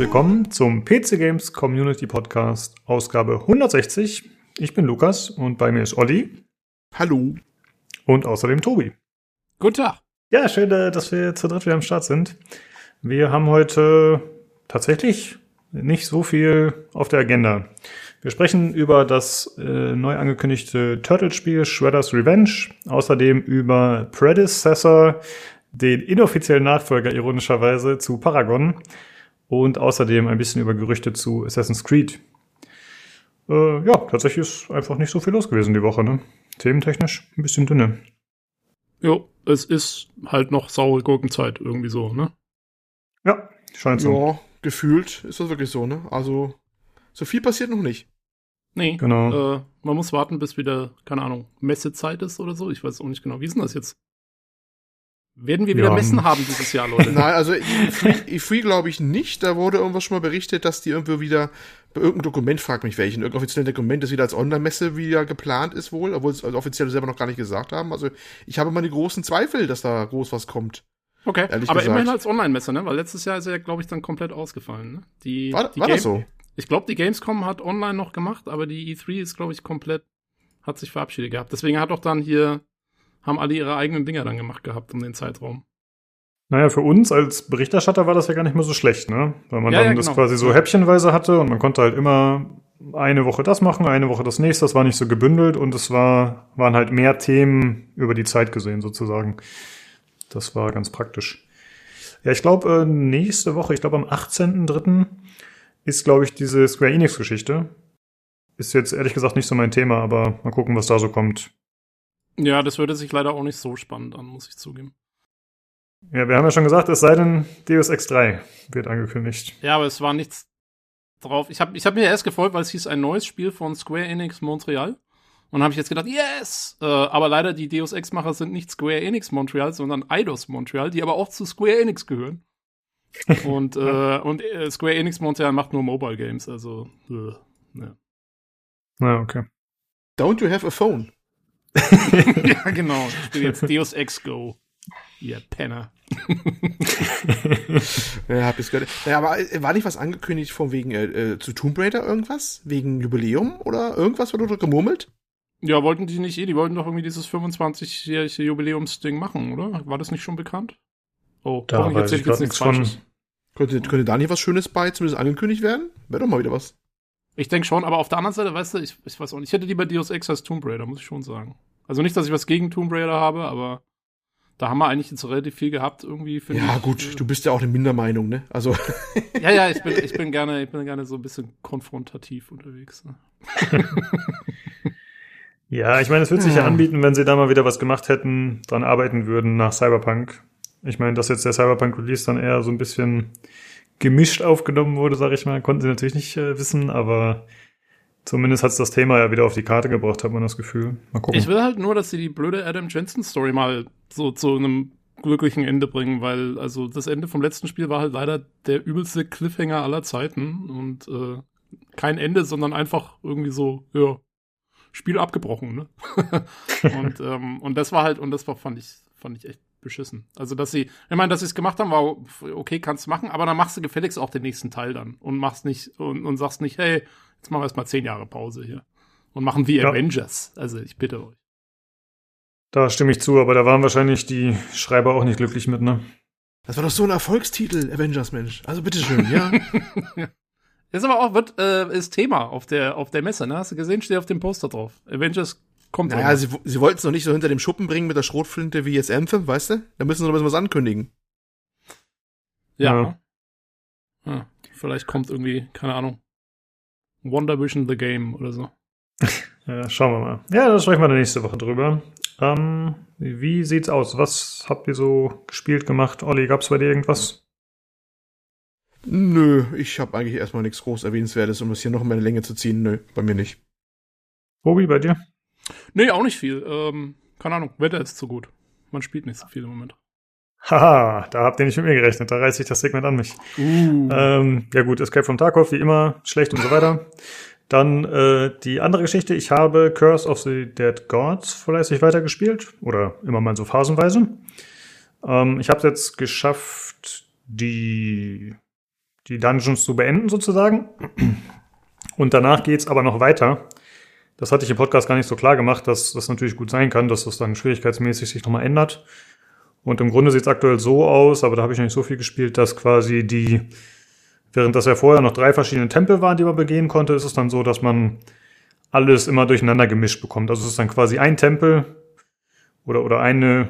Willkommen zum PC Games Community Podcast, Ausgabe 160. Ich bin Lukas und bei mir ist Olli. Hallo. Und außerdem Tobi. Guten Tag. Ja, schön, äh, dass wir zu dritt wieder am Start sind. Wir haben heute tatsächlich nicht so viel auf der Agenda. Wir sprechen über das äh, neu angekündigte Turtle-Spiel Shredder's Revenge, außerdem über Predecessor, den inoffiziellen Nachfolger ironischerweise zu Paragon und außerdem ein bisschen über Gerüchte zu Assassin's Creed. Äh, ja, tatsächlich ist einfach nicht so viel los gewesen die Woche, ne? Thementechnisch ein bisschen dünne. Jo, es ist halt noch saure Gurkenzeit irgendwie so, ne? Ja, scheint so. Ja, gefühlt ist das wirklich so, ne? Also, so viel passiert noch nicht. Nee, Genau. Äh, man muss warten, bis wieder, keine Ahnung, Messezeit ist oder so. Ich weiß auch nicht genau. Wie ist denn das jetzt? Werden wir wieder Ja, Messen haben dieses Jahr, Leute? Nein, also E3, E3 glaube ich nicht. Da wurde irgendwas schon mal berichtet, dass die irgendwo wieder bei irgendeinem Dokument, fragt mich welchen, irgendein offizielles Dokument, das wieder als Online-Messe wieder geplant ist wohl, obwohl es also offiziell selber noch gar nicht gesagt haben. Also ich habe meine großen Zweifel, dass da groß was kommt. Okay, aber gesagt. immerhin als Online-Messe, ne? Weil letztes Jahr ist er, glaube ich, dann komplett ausgefallen, ne? Die, War, die war das so? Ich glaube, die Gamescom hat online noch gemacht, aber die E3 ist, glaube ich, komplett, hat sich verabschiedet gehabt. Deswegen hat auch dann hier, haben alle ihre eigenen Dinger dann gemacht gehabt um den Zeitraum. Naja, für uns als Berichterstatter war das ja gar nicht mehr so schlecht, ne? Weil man Ja, dann ja, das genau. quasi so häppchenweise hatte und man konnte halt immer eine Woche das machen, eine Woche das nächste. Das war nicht so gebündelt und es war, waren halt mehr Themen über die Zeit gesehen sozusagen. Das war ganz praktisch. Ja, ich glaube, äh, nächste Woche, ich glaube am 18.03. ist, glaube ich, diese Square Enix-Geschichte. Ist jetzt ehrlich gesagt nicht so mein Thema, aber mal gucken, was da so kommt. Ja, das würde sich leider auch nicht so spannend an, muss ich zugeben. Ja, wir haben ja schon gesagt, es sei denn, Deus Ex 3 wird angekündigt. Ja, aber es war nichts drauf. Ich habe ich hab mir erst gefolgt, weil es hieß ein neues Spiel von Square Enix Montreal. Und habe ich jetzt gedacht, yes! Äh, aber leider, die Deus Ex-Macher sind nicht Square Enix Montreal, sondern Eidos Montreal, die aber auch zu Square Enix gehören. und äh, und äh, Square Enix Montreal macht nur Mobile Games, also äh, ja. Na, okay. Don't you have a phone? ja, genau. Ich spiele jetzt Deus Ex Go. Ihr Penner. Ja, hab ich's gehört. Ja, aber äh, war nicht was angekündigt von wegen äh, äh, zu Tomb Raider irgendwas? Wegen Jubiläum oder irgendwas wurde dort gemurmelt? Ja, wollten die nicht eh, die wollten doch irgendwie dieses 25-jährige Jubiläumsding machen, oder? War das nicht schon bekannt? Oh, Da weiß ich grad nichts von. Könnte, könnte da nicht was Schönes bei zumindest angekündigt werden? Wäre doch mal wieder was. Ich denke schon, aber auf der anderen Seite, weißt du, ich, ich weiß auch nicht, ich hätte lieber Deus Ex als Tomb Raider, muss ich schon sagen. Also nicht, dass ich was gegen Tomb Raider habe, aber da haben wir eigentlich jetzt relativ viel gehabt irgendwie. finde Ja, ich. gut, du bist ja auch eine Mindermeinung, ne? Also, Ja, ja, ich bin, ich bin gerne, ich bin gerne so ein bisschen konfrontativ unterwegs. Ne? Ja, ich meine, es würde sich ja Ja. anbieten, wenn sie da mal wieder was gemacht hätten, dran arbeiten würden nach Cyberpunk. Ich meine, dass jetzt der Cyberpunk-Release dann eher so ein bisschen gemischt aufgenommen wurde, sage ich mal, konnten sie natürlich nicht äh, wissen, aber zumindest hat's das Thema ja wieder auf die Karte gebracht, hat man das Gefühl. Mal gucken. Ich will halt nur, dass sie die blöde Adam Jensen Story mal so zu einem glücklichen Ende bringen, weil also das Ende vom letzten Spiel war halt leider der übelste Cliffhanger aller Zeiten und äh, kein Ende, sondern einfach irgendwie so, ja, Spiel abgebrochen, ne? und ähm, und das war halt und das war fand ich fand ich echt beschissen. Also dass sie, ich meine, dass sie es gemacht haben, war okay, kannst du machen, aber dann machst du gefälligst auch den nächsten Teil dann und machst nicht und, und sagst nicht, hey, jetzt machen wir erstmal zehn Jahre Pause hier und machen wie Ja. Avengers. Also ich bitte euch. da stimme ich zu, aber da waren wahrscheinlich die Schreiber auch nicht glücklich mit, ne? das war doch so ein Erfolgstitel, Avengers, Mensch. Also bitteschön, ja. Ist aber auch, wird, äh, ist Thema auf der, auf der Messe, ne? Hast du gesehen? Steht auf dem Poster drauf. Avengers kommt. naja, sie, sie wollten es noch nicht so hinter dem Schuppen bringen mit der Schrotflinte wie jetzt Anthem, weißt du? Da müssen sie noch ein bisschen was ankündigen. ja. ja. Vielleicht kommt irgendwie, keine Ahnung. Wonder Vision the Game oder so. Ja, schauen wir mal. Ja, da sprechen wir dann nächste Woche drüber. Ähm, wie sieht's aus? Was habt ihr so gespielt, gemacht? Olli, gab's bei dir irgendwas? Nö, ich habe eigentlich erstmal nichts groß Erwähnenswertes, um es hier noch in meine Länge zu ziehen. Nö, bei mir nicht. Bobby, bei dir? Nee, auch nicht viel. Ähm, keine Ahnung, Wetter ist zu gut. Man spielt nicht so viel im Moment. Haha, da habt ihr nicht mit mir gerechnet. Da reiße ich das Segment an mich. Uh. Ähm, ja gut, Escape from Tarkov, wie immer, schlecht und so weiter. Dann äh, die andere Geschichte, ich habe Curse of the Dead Gods fleißig weitergespielt. Oder immer mal so phasenweise. Ähm, ich habe es jetzt geschafft, die, die Dungeons zu beenden sozusagen. Und danach geht's aber noch weiter. Das hatte ich im Podcast gar nicht so klar gemacht, dass das natürlich gut sein kann, dass das dann schwierigkeitsmäßig sich nochmal ändert. Und im Grunde sieht's aktuell so aus, aber da habe ich noch nicht so viel gespielt, dass quasi die, während das ja vorher noch drei verschiedene Tempel waren, die man begehen konnte, ist es dann so, dass man alles immer durcheinander gemischt bekommt. Also es ist dann quasi ein Tempel oder, oder eine,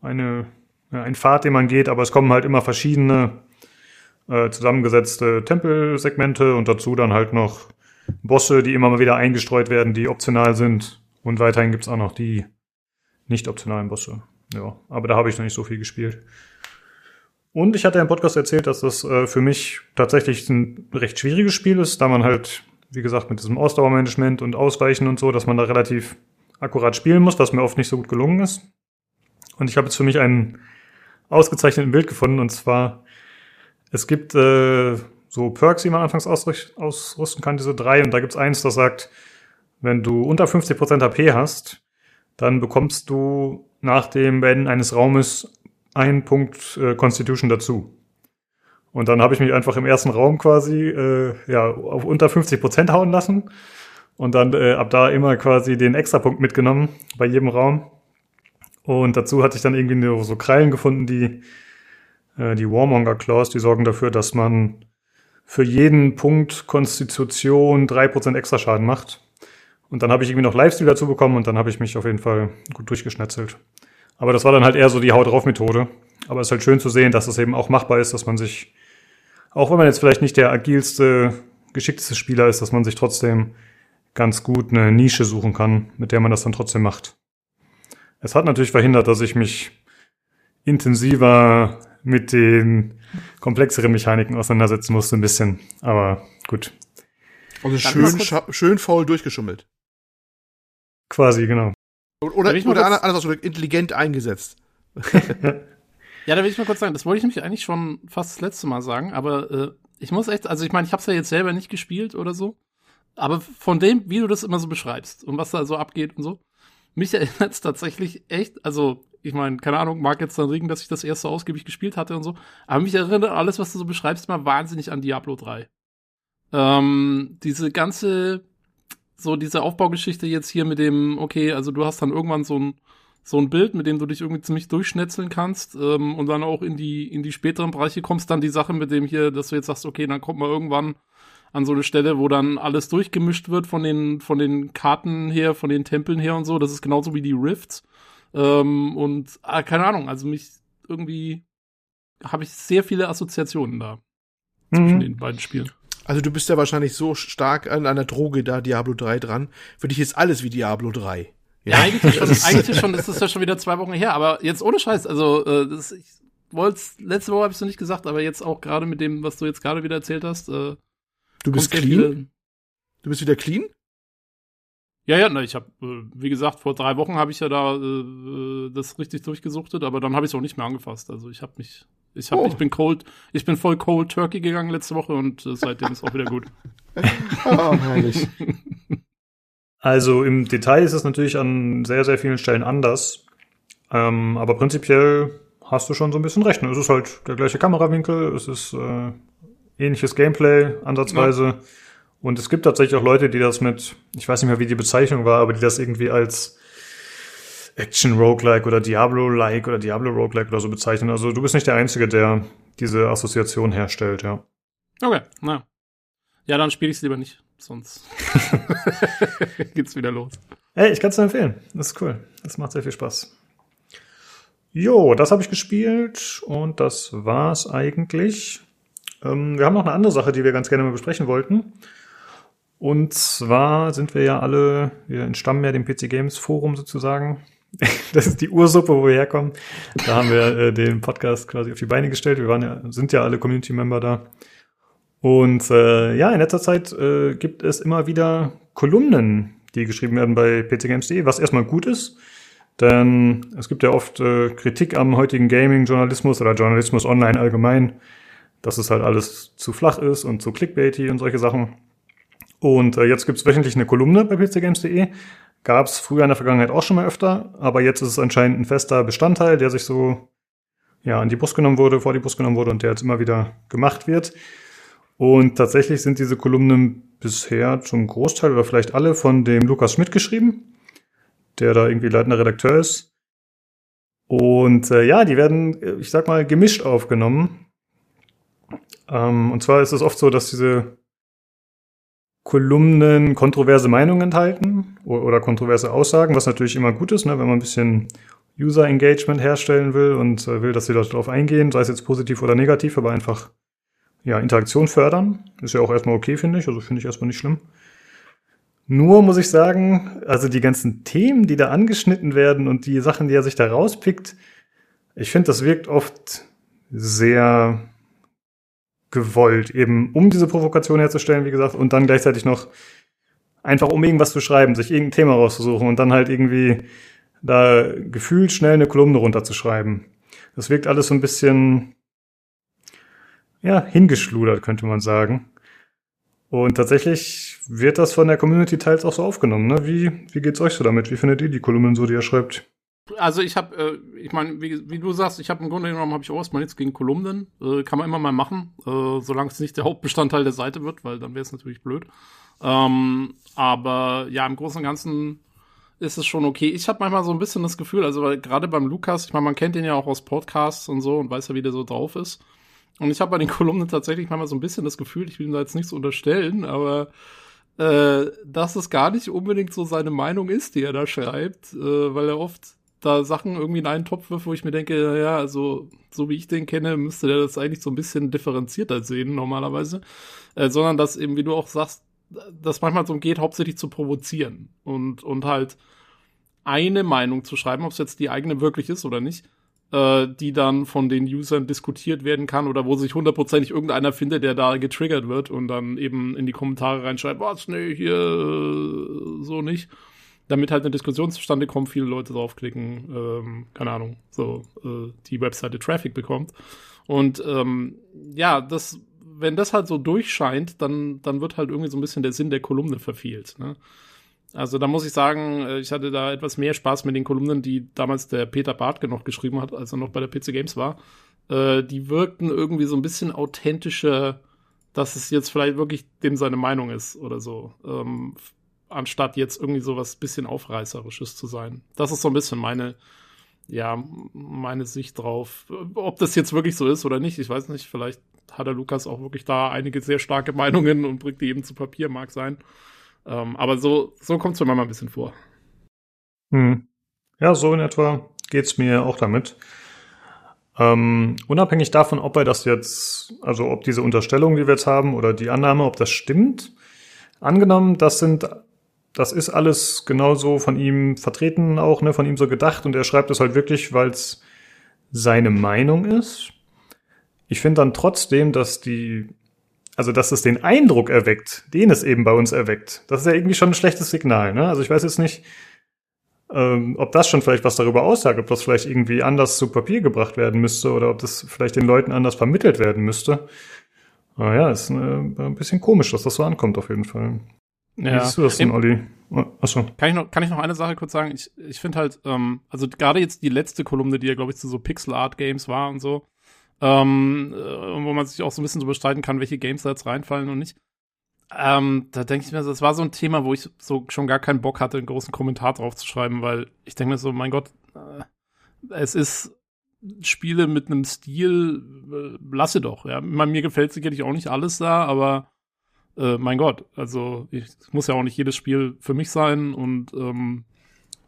eine, ja, ein Pfad, den man geht, aber es kommen halt immer verschiedene äh, zusammengesetzte Tempelsegmente und dazu dann halt noch Bosse, die immer mal wieder eingestreut werden, die optional sind. Und weiterhin gibt's auch noch die nicht optionalen Bosse. Ja, aber da habe ich noch nicht so viel gespielt. Und ich hatte im Podcast erzählt, dass das äh, für mich tatsächlich ein recht schwieriges Spiel ist, da man halt, wie gesagt, mit diesem Ausdauermanagement und Ausweichen und so, dass man da relativ akkurat spielen muss, was mir oft nicht so gut gelungen ist. Und ich habe jetzt für mich einen ausgezeichneten Bild gefunden, und zwar, es gibt äh, so Perks, die man anfangs ausrüsten kann, diese drei, und da gibt's eins, das sagt, wenn du unter 50% HP hast, dann bekommst du nach dem Beenden eines Raumes einen Punkt äh, Constitution dazu. Und dann habe ich mich einfach im ersten Raum quasi äh, ja, auf unter 50 Prozent hauen lassen und dann äh, ab da immer quasi den Extrapunkt mitgenommen bei jedem Raum. Und dazu hatte ich dann irgendwie so Krallen gefunden, die äh, die Warmonger Claws, die sorgen dafür, dass man für jeden Punkt Konstitution drei Prozent extra Schaden macht. Und dann habe ich irgendwie noch Lifesteal dazu bekommen und dann habe ich mich auf jeden Fall gut durchgeschnetzelt. Aber das war dann halt eher so die Haut drauf Methode. Aber es ist halt schön zu sehen, dass es eben auch machbar ist, dass man sich, auch wenn man jetzt vielleicht nicht der agilste, geschickteste Spieler ist, dass man sich trotzdem ganz gut eine Nische suchen kann, mit der man das dann trotzdem macht. Es hat natürlich verhindert, dass ich mich intensiver mit den komplexeren Mechaniken auseinandersetzen musste, ein bisschen. Aber gut. Also schön, schön faul durchgeschummelt. Quasi, genau. Oder, oder anders, anders oder intelligent eingesetzt. ja, da will ich mal kurz sagen, das wollte ich nämlich eigentlich schon fast das letzte Mal sagen, aber äh, ich muss echt, also ich meine, ich habe es ja jetzt selber nicht gespielt oder so, aber von dem, wie du das immer so beschreibst und was da so abgeht und so, mich erinnert es tatsächlich echt, also ich meine, keine Ahnung, mag jetzt dann regen, dass ich das erste ausgiebig gespielt hatte und so, aber mich erinnert alles, was du so beschreibst, mal wahnsinnig an Diablo 3. Ähm, diese ganze so diese Aufbaugeschichte jetzt hier mit dem, okay, also du hast dann irgendwann so ein, so ein Bild, mit dem du dich irgendwie ziemlich durchschnetzeln kannst ähm, und dann auch in die, in die späteren Bereiche kommst, dann die Sache mit dem hier, dass du jetzt sagst, okay, dann kommt man irgendwann an so eine Stelle, wo dann alles durchgemischt wird von den, von den Karten her, von den Tempeln her und so. Das ist genauso wie die Rifts. Ähm, und ah, keine Ahnung, also mich irgendwie habe ich sehr viele Assoziationen da mhm. zwischen den beiden Spielen. Also du bist ja wahrscheinlich so stark an einer Droge da, Diablo 3 dran. Für dich ist alles wie Diablo 3. Ja, ja eigentlich, schon, eigentlich schon, ist das ja schon wieder zwei Wochen her. Aber jetzt ohne Scheiß, also äh, das, ich wollte letzte Woche habe ich es noch nicht gesagt, aber jetzt auch gerade mit dem, was du jetzt gerade wieder erzählt hast. Äh, du bist clean? Viele, du bist wieder clean? Ja, ja, ne, ich habe, äh, wie gesagt, vor drei Wochen habe ich ja da äh, das richtig durchgesuchtet, aber dann habe ich es auch nicht mehr angefasst. Also ich habe mich ich, hab, oh. ich bin cold, ich bin voll cold Turkey gegangen letzte Woche und äh, seitdem ist auch wieder gut. oh, herrlich. Also im Detail ist es natürlich an sehr, sehr vielen Stellen anders. Ähm, aber prinzipiell hast du schon so ein bisschen recht. Ne? Es ist halt der gleiche Kamerawinkel, es ist äh, ähnliches Gameplay ansatzweise. Ja. Und es gibt tatsächlich auch Leute, die das mit, ich weiß nicht mehr, wie die Bezeichnung war, aber die das irgendwie als Action-Roguelike oder Diablo-like oder Diablo-Roguelike oder so bezeichnen. Also du bist nicht der Einzige, der diese Assoziation herstellt, ja. Okay, na. Ja, dann spiele ich es lieber nicht, sonst geht's wieder los. Ey, ich kann es nur empfehlen. Das ist cool. Das macht sehr viel Spaß. Jo, das habe ich gespielt und das war's eigentlich. Ähm, wir haben noch eine andere Sache, die wir ganz gerne mal besprechen wollten. Und zwar sind wir ja alle, wir entstammen ja dem PC Games Forum sozusagen. Das ist die Ursuppe, wo wir herkommen. Da haben wir äh, den Podcast quasi auf die Beine gestellt. Wir waren ja, sind ja alle Community-Member da. Und äh, ja, in letzter Zeit äh, gibt es immer wieder Kolumnen, die geschrieben werden bei pcgames.de, was erstmal gut ist. Denn es gibt ja oft äh, Kritik am heutigen Gaming-Journalismus oder Journalismus online allgemein, dass es halt alles zu flach ist und zu clickbaity und solche Sachen. Und äh, jetzt gibt's wöchentlich eine Kolumne bei pcgames.de. Gab's früher in der Vergangenheit auch schon mal öfter, aber jetzt ist es anscheinend ein fester Bestandteil, der sich so ja an die Brust genommen wurde, vor die Brust genommen wurde und der jetzt immer wieder gemacht wird. Und tatsächlich sind diese Kolumnen bisher zum Großteil oder vielleicht alle von dem Lukas Schmidt geschrieben, der da irgendwie leitender Redakteur ist. Und äh, ja, die werden, äh, ich sag mal, gemischt aufgenommen. Ähm, und zwar ist es oft so, dass diese Kolumnen kontroverse Meinungen enthalten oder, kontroverse Aussagen, was natürlich immer gut ist, ne, wenn man ein bisschen User-Engagement herstellen will und äh, will, dass die Leute darauf eingehen, sei es jetzt positiv oder negativ, aber einfach ja, Interaktion fördern. Ist ja auch erstmal okay, finde ich. Also finde ich erstmal nicht schlimm. Nur muss ich sagen, also die ganzen Themen, die da angeschnitten werden und die Sachen, die er sich da rauspickt, ich finde, das wirkt oft sehr gewollt, eben um diese Provokation herzustellen, wie gesagt, und dann gleichzeitig noch einfach um irgendwas zu schreiben, sich irgendein Thema rauszusuchen und dann halt irgendwie da gefühlt schnell eine Kolumne runterzuschreiben. Das wirkt alles so ein bisschen, ja, hingeschludert, könnte man sagen. Und tatsächlich wird das von der Community teils auch so aufgenommen. Ne? Wie, wie geht's euch so damit? Wie findet ihr die Kolumnen so, die ihr schreibt? Also ich habe, äh, ich meine, wie, wie, du sagst, ich habe im Grunde genommen habe ich auch erstmal nichts gegen Kolumnen. Äh, kann man immer mal machen, äh, solange es nicht der Hauptbestandteil der Seite wird, weil dann wäre es natürlich blöd. Ähm, aber ja, im Großen und Ganzen ist es schon okay. Ich habe manchmal so ein bisschen das Gefühl, also gerade beim Lukas, ich meine, man kennt ihn ja auch aus Podcasts und so und weiß ja, wie der so drauf ist. Und ich habe bei den Kolumnen tatsächlich manchmal so ein bisschen das Gefühl, ich will ihm da jetzt nichts unterstellen, aber äh, dass es gar nicht unbedingt so seine Meinung ist, die er da schreibt, äh, weil er oft da Sachen irgendwie in einen Topf wirft, wo ich mir denke, ja, also so wie ich den kenne, müsste der das eigentlich so ein bisschen differenzierter sehen normalerweise, äh, sondern dass eben, wie du auch sagst, das manchmal so geht, hauptsächlich zu provozieren und und halt eine Meinung zu schreiben, ob es jetzt die eigene wirklich ist oder nicht, äh, die dann von den Usern diskutiert werden kann oder wo sich hundertprozentig irgendeiner findet, der da getriggert wird und dann eben in die Kommentare reinschreibt, was, nee, hier äh, so nicht. Damit halt eine Diskussion zustande kommt, viele Leute draufklicken, ähm, keine Ahnung, so äh, die Webseite Traffic bekommt. Und ähm, ja, das, wenn das halt so durchscheint, dann, dann wird halt irgendwie so ein bisschen der Sinn der Kolumne verfehlt. Ne? Also da muss ich sagen, äh, ich hatte da etwas mehr Spaß mit den Kolumnen, die damals der Peter Bartke noch geschrieben hat, als er noch bei der PC Games war. Äh, die wirkten irgendwie so ein bisschen authentischer, dass es jetzt vielleicht wirklich dem seine Meinung ist oder so. Ähm, anstatt jetzt irgendwie so was bisschen Aufreißerisches zu sein. Das ist so ein bisschen meine, ja, meine Sicht drauf. Ob das jetzt wirklich so ist oder nicht, ich weiß nicht. Vielleicht hat der Lukas auch wirklich da einige sehr starke Meinungen und bringt die eben zu Papier, mag sein. Ähm, aber so, so kommt es mir manchmal ein bisschen vor. Hm. Ja, so in etwa geht's mir auch damit. Ähm, unabhängig davon, ob er das jetzt, also ob diese Unterstellung, die wir jetzt haben, oder die Annahme, ob das stimmt, angenommen, das sind, das ist alles genauso von ihm vertreten, auch ne, von ihm so gedacht, und er schreibt es halt wirklich, weil es seine Meinung ist. Ich finde dann trotzdem, dass die also dass es den Eindruck erweckt, den es eben bei uns erweckt, das ist ja irgendwie schon ein schlechtes Signal. Ne? Also ich weiß jetzt nicht, ähm, ob das schon vielleicht was darüber aussagt, ob das vielleicht irgendwie anders zu Papier gebracht werden müsste oder ob das vielleicht den Leuten anders vermittelt werden müsste. Aber ja, ist äh, ein bisschen komisch, dass das so ankommt auf jeden Fall. Ja. Wie siehst du das denn, Olli? Oh, achso. Kann ich, noch, kann ich noch eine Sache kurz sagen? Ich, ich finde halt, ähm, also gerade jetzt die letzte Kolumne, die ja, glaube ich, zu so Pixel Art Games war und so, ähm, äh, wo man sich auch so ein bisschen so bestreiten kann, welche Games da jetzt reinfallen und nicht. Ähm, da denke ich mir, das war so ein Thema, wo ich so schon gar keinen Bock hatte, einen großen Kommentar drauf zu schreiben, weil ich denke mir so, mein Gott, äh, es ist Spiele mit einem Stil, äh, lasse doch, ja. Mir gefällt sicherlich auch nicht alles da, aber äh, mein Gott, also ich, muss ja auch nicht jedes Spiel für mich sein und ähm,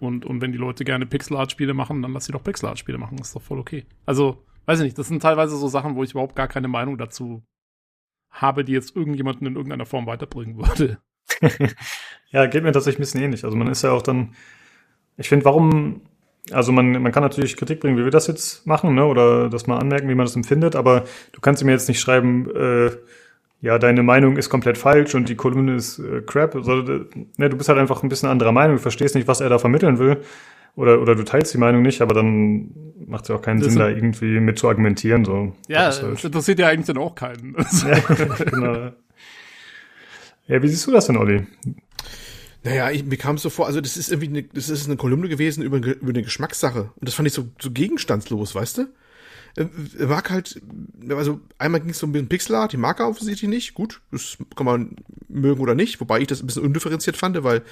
und, und wenn die Leute gerne Pixel-Art-Spiele machen, dann lass sie doch Pixel-Art-Spiele machen, das ist doch voll okay. Also, weiß ich nicht, das sind teilweise so Sachen, wo ich überhaupt gar keine Meinung dazu habe, die jetzt irgendjemanden in irgendeiner Form weiterbringen würde. ja, geht mir tatsächlich ein bisschen ähnlich. Also man ist ja auch dann, ich finde, warum, also man, man kann natürlich Kritik bringen, wie wir das jetzt machen, ne, oder das mal anmerken, wie man das empfindet, aber du kannst mir jetzt nicht schreiben, äh, ja, deine Meinung ist komplett falsch und die Kolumne ist äh, crap. Also, ne, du bist halt einfach ein bisschen anderer Meinung, du verstehst nicht, was er da vermitteln will oder, oder du teilst die Meinung nicht, aber dann macht es ja auch keinen das Sinn, da irgendwie mit zu argumentieren. So. Ja, das, halt. das interessiert ja eigentlich dann auch keinen. ja, genau. Ja, wie siehst du das denn, Olli? Naja, ich, mir kam es so vor, also das ist irgendwie eine, das ist eine Kolumne gewesen über, über eine Geschmackssache. Und das fand ich so, so gegenstandslos, weißt du? Äh, mag halt, also einmal ging es so ein bisschen Pixelart, die mag er offensichtlich nicht. Gut, das kann man mögen oder nicht, wobei ich das ein bisschen undifferenziert fand, weil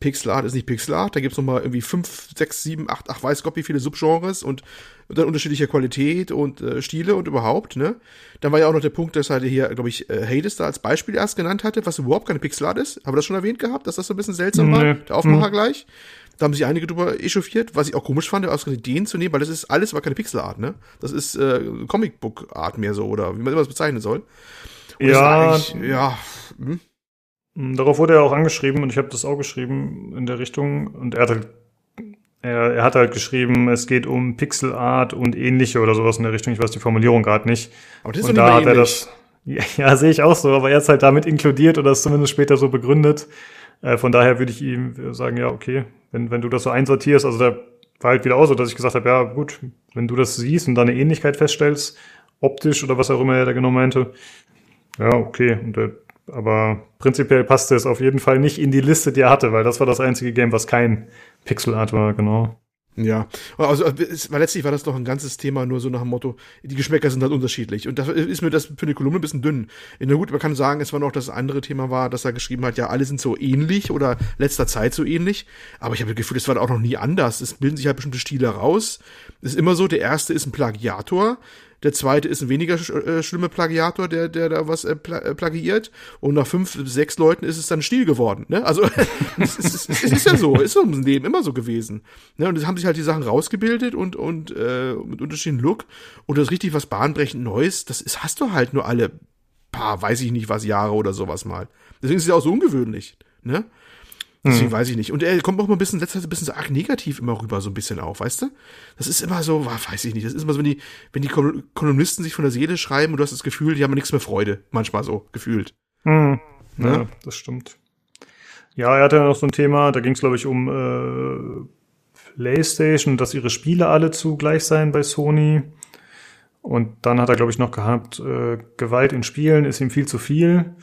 Pixelart ist nicht Pixelart. Da gibt's noch mal irgendwie fünf, sechs, sieben, acht, ach weiß Gott wie viele Subgenres und, und dann unterschiedlicher Qualität und äh, Stile und überhaupt, ne? Dann war ja auch noch der Punkt, dass halt hier, glaube ich, äh, Hades da als Beispiel erst genannt hatte, was überhaupt keine Pixelart ist. Haben wir das schon erwähnt gehabt, dass das so ein bisschen seltsam war? Nee. Der Aufmacher Hm. gleich. Da haben sich einige drüber echauffiert, was ich auch komisch fand, aus Ideen zu nehmen, weil das ist alles, war keine Pixelart, ne? Das ist äh, Comicbook-Art mehr so, oder wie man immer das bezeichnen soll. Und Ja. ja, hm? Mm, Darauf wurde er auch angeschrieben und ich habe das auch geschrieben in der Richtung und er hat halt, er, er hat halt geschrieben, es geht um Pixel Art und ähnliche oder sowas in der Richtung. Ich weiß die Formulierung gerade nicht. aber das ist und doch da hat er das, ja, ja sehe ich auch so, aber er ist halt damit inkludiert oder ist zumindest später so begründet. Äh, von daher würde ich ihm sagen, ja, okay, wenn, wenn du das so einsortierst, also da war halt wieder auch so, dass ich gesagt habe, ja, gut, wenn du das siehst und da eine Ähnlichkeit feststellst, optisch oder was auch immer er da genau meinte, ja, okay. Und, äh, aber prinzipiell passte es auf jeden Fall nicht in die Liste, die er hatte, weil das war das einzige Game, was kein Pixel Art war, genau. Ja, also es war letztlich war das doch ein ganzes Thema, nur so nach dem Motto, die Geschmäcker sind halt unterschiedlich. Und da ist mir das für eine Kolumne ein bisschen dünn. Na gut, man kann sagen, es war noch das andere Thema war, dass er geschrieben hat, ja, alle sind so ähnlich oder letzter Zeit so ähnlich. Aber ich habe das Gefühl, es war auch noch nie anders. Es bilden sich halt bestimmte Stile raus. Es ist immer so, der erste ist ein Plagiator. Der zweite ist ein weniger sch äh, schlimmer Plagiator, der, der da was äh, pla äh, plagiiert. Und nach fünf, sechs Leuten ist es dann Stil geworden. Ne? Also es, ist, es ist ja so, ist so im Leben immer so gewesen. Ne? Und es haben sich halt die Sachen rausgebildet und, und äh, mit unterschiedlichen Look. Und das richtig was bahnbrechend Neues, das ist, hast du halt nur alle paar, weiß ich nicht was, Jahre oder sowas mal. Deswegen ist es ja auch so ungewöhnlich. Ne? Deswegen Mhm. weiß ich nicht. Und er kommt auch mal ein bisschen, letzter Zeit ein bisschen so arg negativ immer rüber, so ein bisschen auch, weißt du? Das ist immer so, weiß ich nicht. Das ist immer so, wenn die, wenn die Kol- Kolumnisten sich von der Seele schreiben und du hast das Gefühl, die haben nichts mehr Freude. Manchmal so, gefühlt. Hm. Ja, Ne? das stimmt. Ja, er hatte ja noch so ein Thema, da ging es, glaube ich, um äh, PlayStation, dass ihre Spiele alle zugleich seien bei Sony. Und dann hat er, glaube ich, noch gehabt, äh, Gewalt in Spielen ist ihm viel zu viel.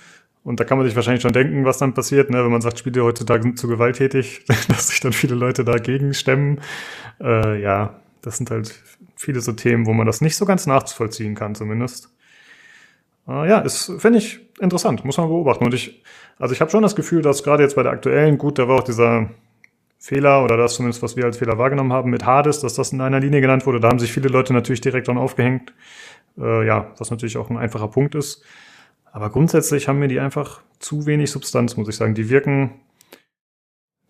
Und da kann man sich wahrscheinlich schon denken, was dann passiert, ne, wenn man sagt, Spiele heutzutage sind zu gewalttätig, dass sich dann viele Leute dagegen stemmen. Äh, ja, das sind halt viele so Themen, wo man das nicht so ganz nachvollziehen kann, zumindest. Äh, ja, ist, finde ich interessant, muss man beobachten. Und ich, also ich habe schon das Gefühl, dass gerade jetzt bei der aktuellen, gut, da war auch dieser Fehler oder das zumindest, was wir als Fehler wahrgenommen haben mit Hades, dass das in einer Linie genannt wurde. Da haben sich viele Leute natürlich direkt dran aufgehängt. Äh, ja, was natürlich auch ein einfacher Punkt ist. Aber grundsätzlich haben mir die einfach zu wenig Substanz, muss ich sagen. Die wirken,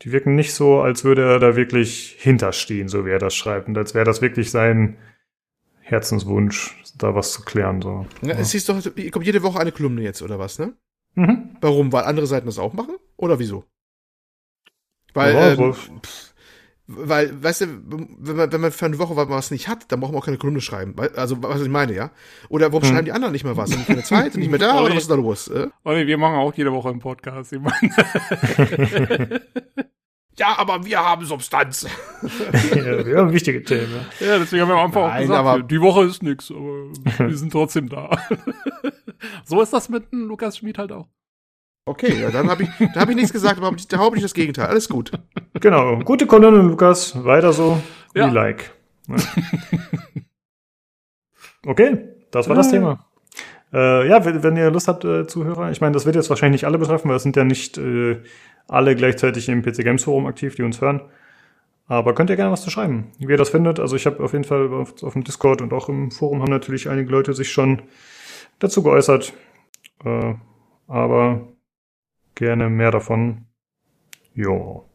die wirken nicht so, als würde er da wirklich hinterstehen, so wie er das schreibt. Und als wäre das wirklich sein Herzenswunsch, da was zu klären. So. Ja, Es ist doch, kommt jede Woche eine Kolumne jetzt, oder was, ne? Mhm. Warum? Weil andere Seiten das auch machen? Oder wieso? Weil, Ja, ähm, pff, weil, weißt du, wenn man, wenn man für eine Woche was nicht hat, dann braucht man auch keine Kolumne schreiben. Weil- Also, was ich meine, ja? Oder warum Hm. schreiben die anderen nicht mehr was? Haben die keine Zeit, sind nicht mehr da, oder was ist da los? Äh? Olli, wir machen auch jede Woche einen Podcast. Ich meine, Ja, aber wir haben Substanz. ja, wir haben wichtige Themen. Ja. deswegen haben wir am Anfang auch Nein, gesagt, aber- die Woche ist nix, aber wir sind trotzdem da. so ist das mit dem Lukas Schmid halt auch. Okay, ja, dann habe ich, da habe ich nichts gesagt, aber da hau ich das Gegenteil. Alles gut. Genau, gute Kolumne, Lukas. Weiter so. Ja. We like. Ja. okay, das war das Ja. Thema. Äh, ja, wenn, wenn ihr Lust habt, äh, Zuhörer, ich meine, das wird jetzt wahrscheinlich nicht alle betreffen, weil es sind ja nicht äh, alle gleichzeitig im PC Games Forum aktiv, die uns hören. Aber könnt ihr gerne was zu schreiben, wie ihr das findet. Also ich habe auf jeden Fall auf, auf dem Discord und auch im Forum haben natürlich einige Leute sich schon dazu geäußert. Äh, aber gerne mehr davon. Jo.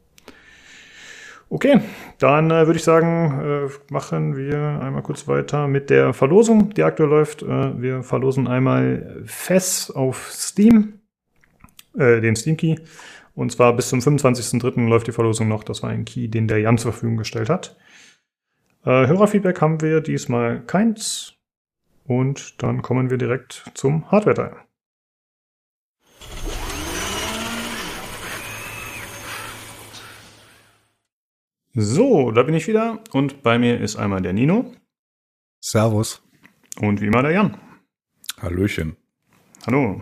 Okay, dann äh, würde ich sagen, äh, machen wir einmal kurz weiter mit der Verlosung, die aktuell läuft. Äh, wir verlosen einmal Fess auf Steam, äh, den Steam Key. Und zwar bis zum 25.03. läuft die Verlosung noch. Das war ein Key, den der Jan zur Verfügung gestellt hat. Äh, Hörerfeedback haben wir diesmal keins. Und dann kommen wir direkt zum Hardware-Teil. So, da bin ich wieder und bei mir ist einmal der Nino Servus. und wie immer der Jan. Hallöchen. Hallo.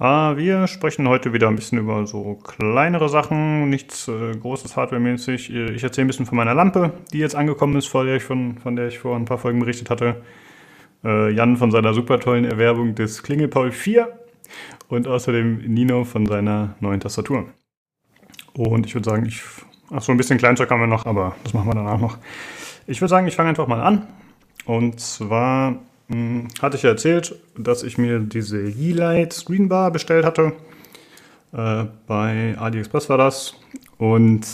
Äh, wir sprechen heute wieder ein bisschen über so kleinere Sachen, nichts äh, Großes hardwaremäßig. Ich erzähle ein bisschen von meiner Lampe, die jetzt angekommen ist, von der ich, von, von der ich vor ein paar Folgen berichtet hatte. Äh, Jan von seiner super tollen Erwerbung des Klingelpaul 4 und außerdem Nino von seiner neuen Tastatur. Und ich würde sagen, ich. Ach so, ein bisschen Kleinzeug haben wir noch, aber das machen wir danach noch. Ich würde sagen, ich fange einfach mal an. Und zwar hm, hatte ich ja erzählt, dass ich mir diese Yeelight Screenbar bestellt hatte. Äh, bei AliExpress war das. Und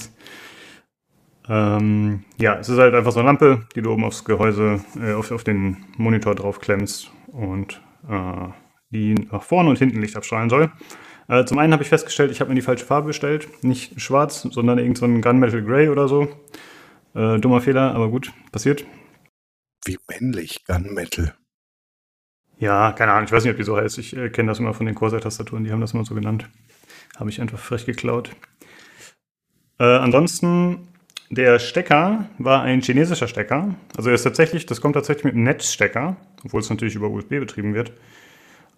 ähm, ja, es ist halt einfach so eine Lampe, die du oben aufs Gehäuse, äh, auf, auf den Monitor draufklemmst und äh, die nach vorne und hinten Licht abstrahlen soll. Äh, zum einen habe ich festgestellt, ich habe mir die falsche Farbe bestellt. Nicht schwarz, sondern irgend so ein Gunmetal Grey oder so. Äh, dummer Fehler, aber gut, passiert. Wie männlich Gunmetal. Ja, keine Ahnung, ich weiß nicht, ob die so heißt. Ich äh, kenne das immer von den Corsair-Tastaturen, die haben das immer so genannt. Habe ich einfach frech geklaut. Äh, ansonsten, der Stecker war ein chinesischer Stecker. Also er ist tatsächlich, das kommt tatsächlich mit einem Netzstecker, obwohl es natürlich über USB betrieben wird.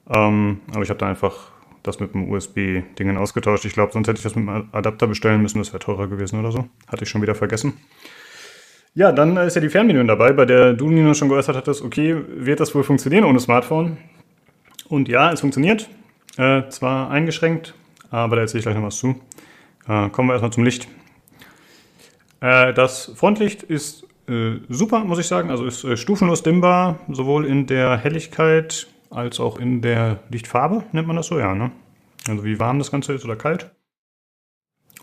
Ähm, aber ich habe da einfach das mit dem USB-Dingen ausgetauscht. Ich glaube, sonst hätte ich das mit einem Adapter bestellen müssen, das wäre teurer gewesen oder so. Hatte ich schon wieder vergessen. Ja, dann ist ja die Fernbedienung dabei, bei der du, Nino, schon geäußert hattest, okay, wird das wohl funktionieren ohne Smartphone? Und ja, es funktioniert. Äh, zwar eingeschränkt, aber da erzähle ich gleich noch was zu. Äh, kommen wir erstmal zum Licht. Äh, das Frontlicht ist äh, super, muss ich sagen. Also ist äh, stufenlos dimmbar, sowohl in der Helligkeit als auch in der Lichtfarbe, nennt man das so, ja, ne? Also wie warm das Ganze ist oder kalt.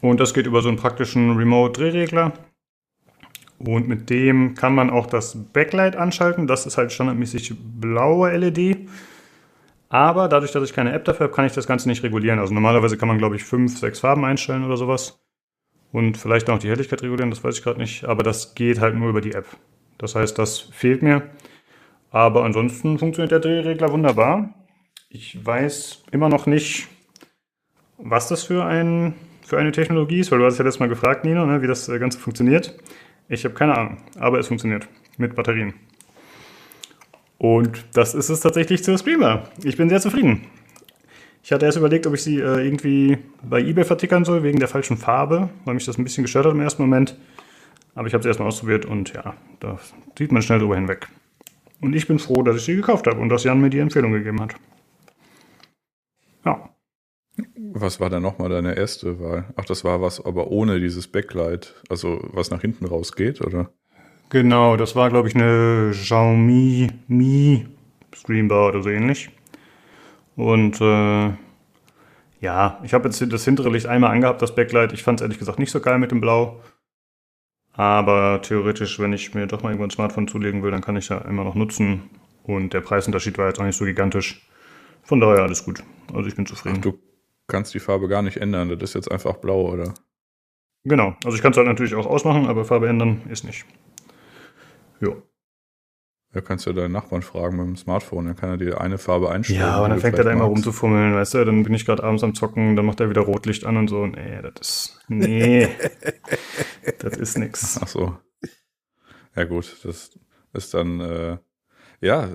Und das geht über so einen praktischen Remote-Drehregler. Und mit dem kann man auch das Backlight anschalten. Das ist halt standardmäßig blaue LED. Aber dadurch, dass ich keine App dafür habe, kann ich das Ganze nicht regulieren. Also normalerweise kann man, glaube ich, fünf, sechs Farben einstellen oder sowas. Und vielleicht auch die Helligkeit regulieren, das weiß ich gerade nicht. Aber das geht halt nur über die App. Das heißt, das fehlt mir. Aber ansonsten funktioniert der Drehregler wunderbar. Ich weiß immer noch nicht, was das für, ein, für eine Technologie ist, weil du hast ja letztes Mal gefragt, Nino, ne, wie das äh, Ganze funktioniert. Ich habe keine Ahnung, aber es funktioniert mit Batterien. Und das ist es tatsächlich zur Screamer. Ich bin sehr zufrieden. Ich hatte erst überlegt, ob ich sie äh, irgendwie bei eBay vertickern soll, wegen der falschen Farbe, weil mich das ein bisschen gestört hat im ersten Moment. Aber ich habe sie erstmal ausprobiert und ja, da sieht man schnell drüber hinweg. Und ich bin froh, dass ich sie gekauft habe und dass Jan mir die Empfehlung gegeben hat. Ja. Was war dann nochmal deine erste Wahl? Ach, das war was, aber ohne dieses Backlight, also was nach hinten rausgeht, oder? Genau, das war, glaube ich, eine Xiaomi Mi Screenbar oder so ähnlich. Und äh, ja, ich habe jetzt das hintere Licht einmal angehabt, das Backlight. Ich fand es ehrlich gesagt nicht so geil mit dem Blau. Aber theoretisch, wenn ich mir doch mal irgendwo ein Smartphone zulegen will, dann kann ich ja immer noch nutzen. Und der Preisunterschied war jetzt auch nicht so gigantisch. Von daher alles gut. Also ich bin zufrieden. Ach, du kannst die Farbe gar nicht ändern. Das ist jetzt einfach blau, oder? Genau. Also ich kann es halt natürlich auch ausmachen, aber Farbe ändern ist nicht. Ja. Ja, kannst du deinen Nachbarn fragen mit dem Smartphone, dann kann er dir eine Farbe einstellen. Ja, aber dann fängt er da immer rumzufummeln, weißt du, dann bin ich gerade abends am Zocken, dann macht er wieder Rotlicht an und so. Nee, das ist. Nee. das ist nix. Ach so. Ja, gut, das ist dann, äh, ja,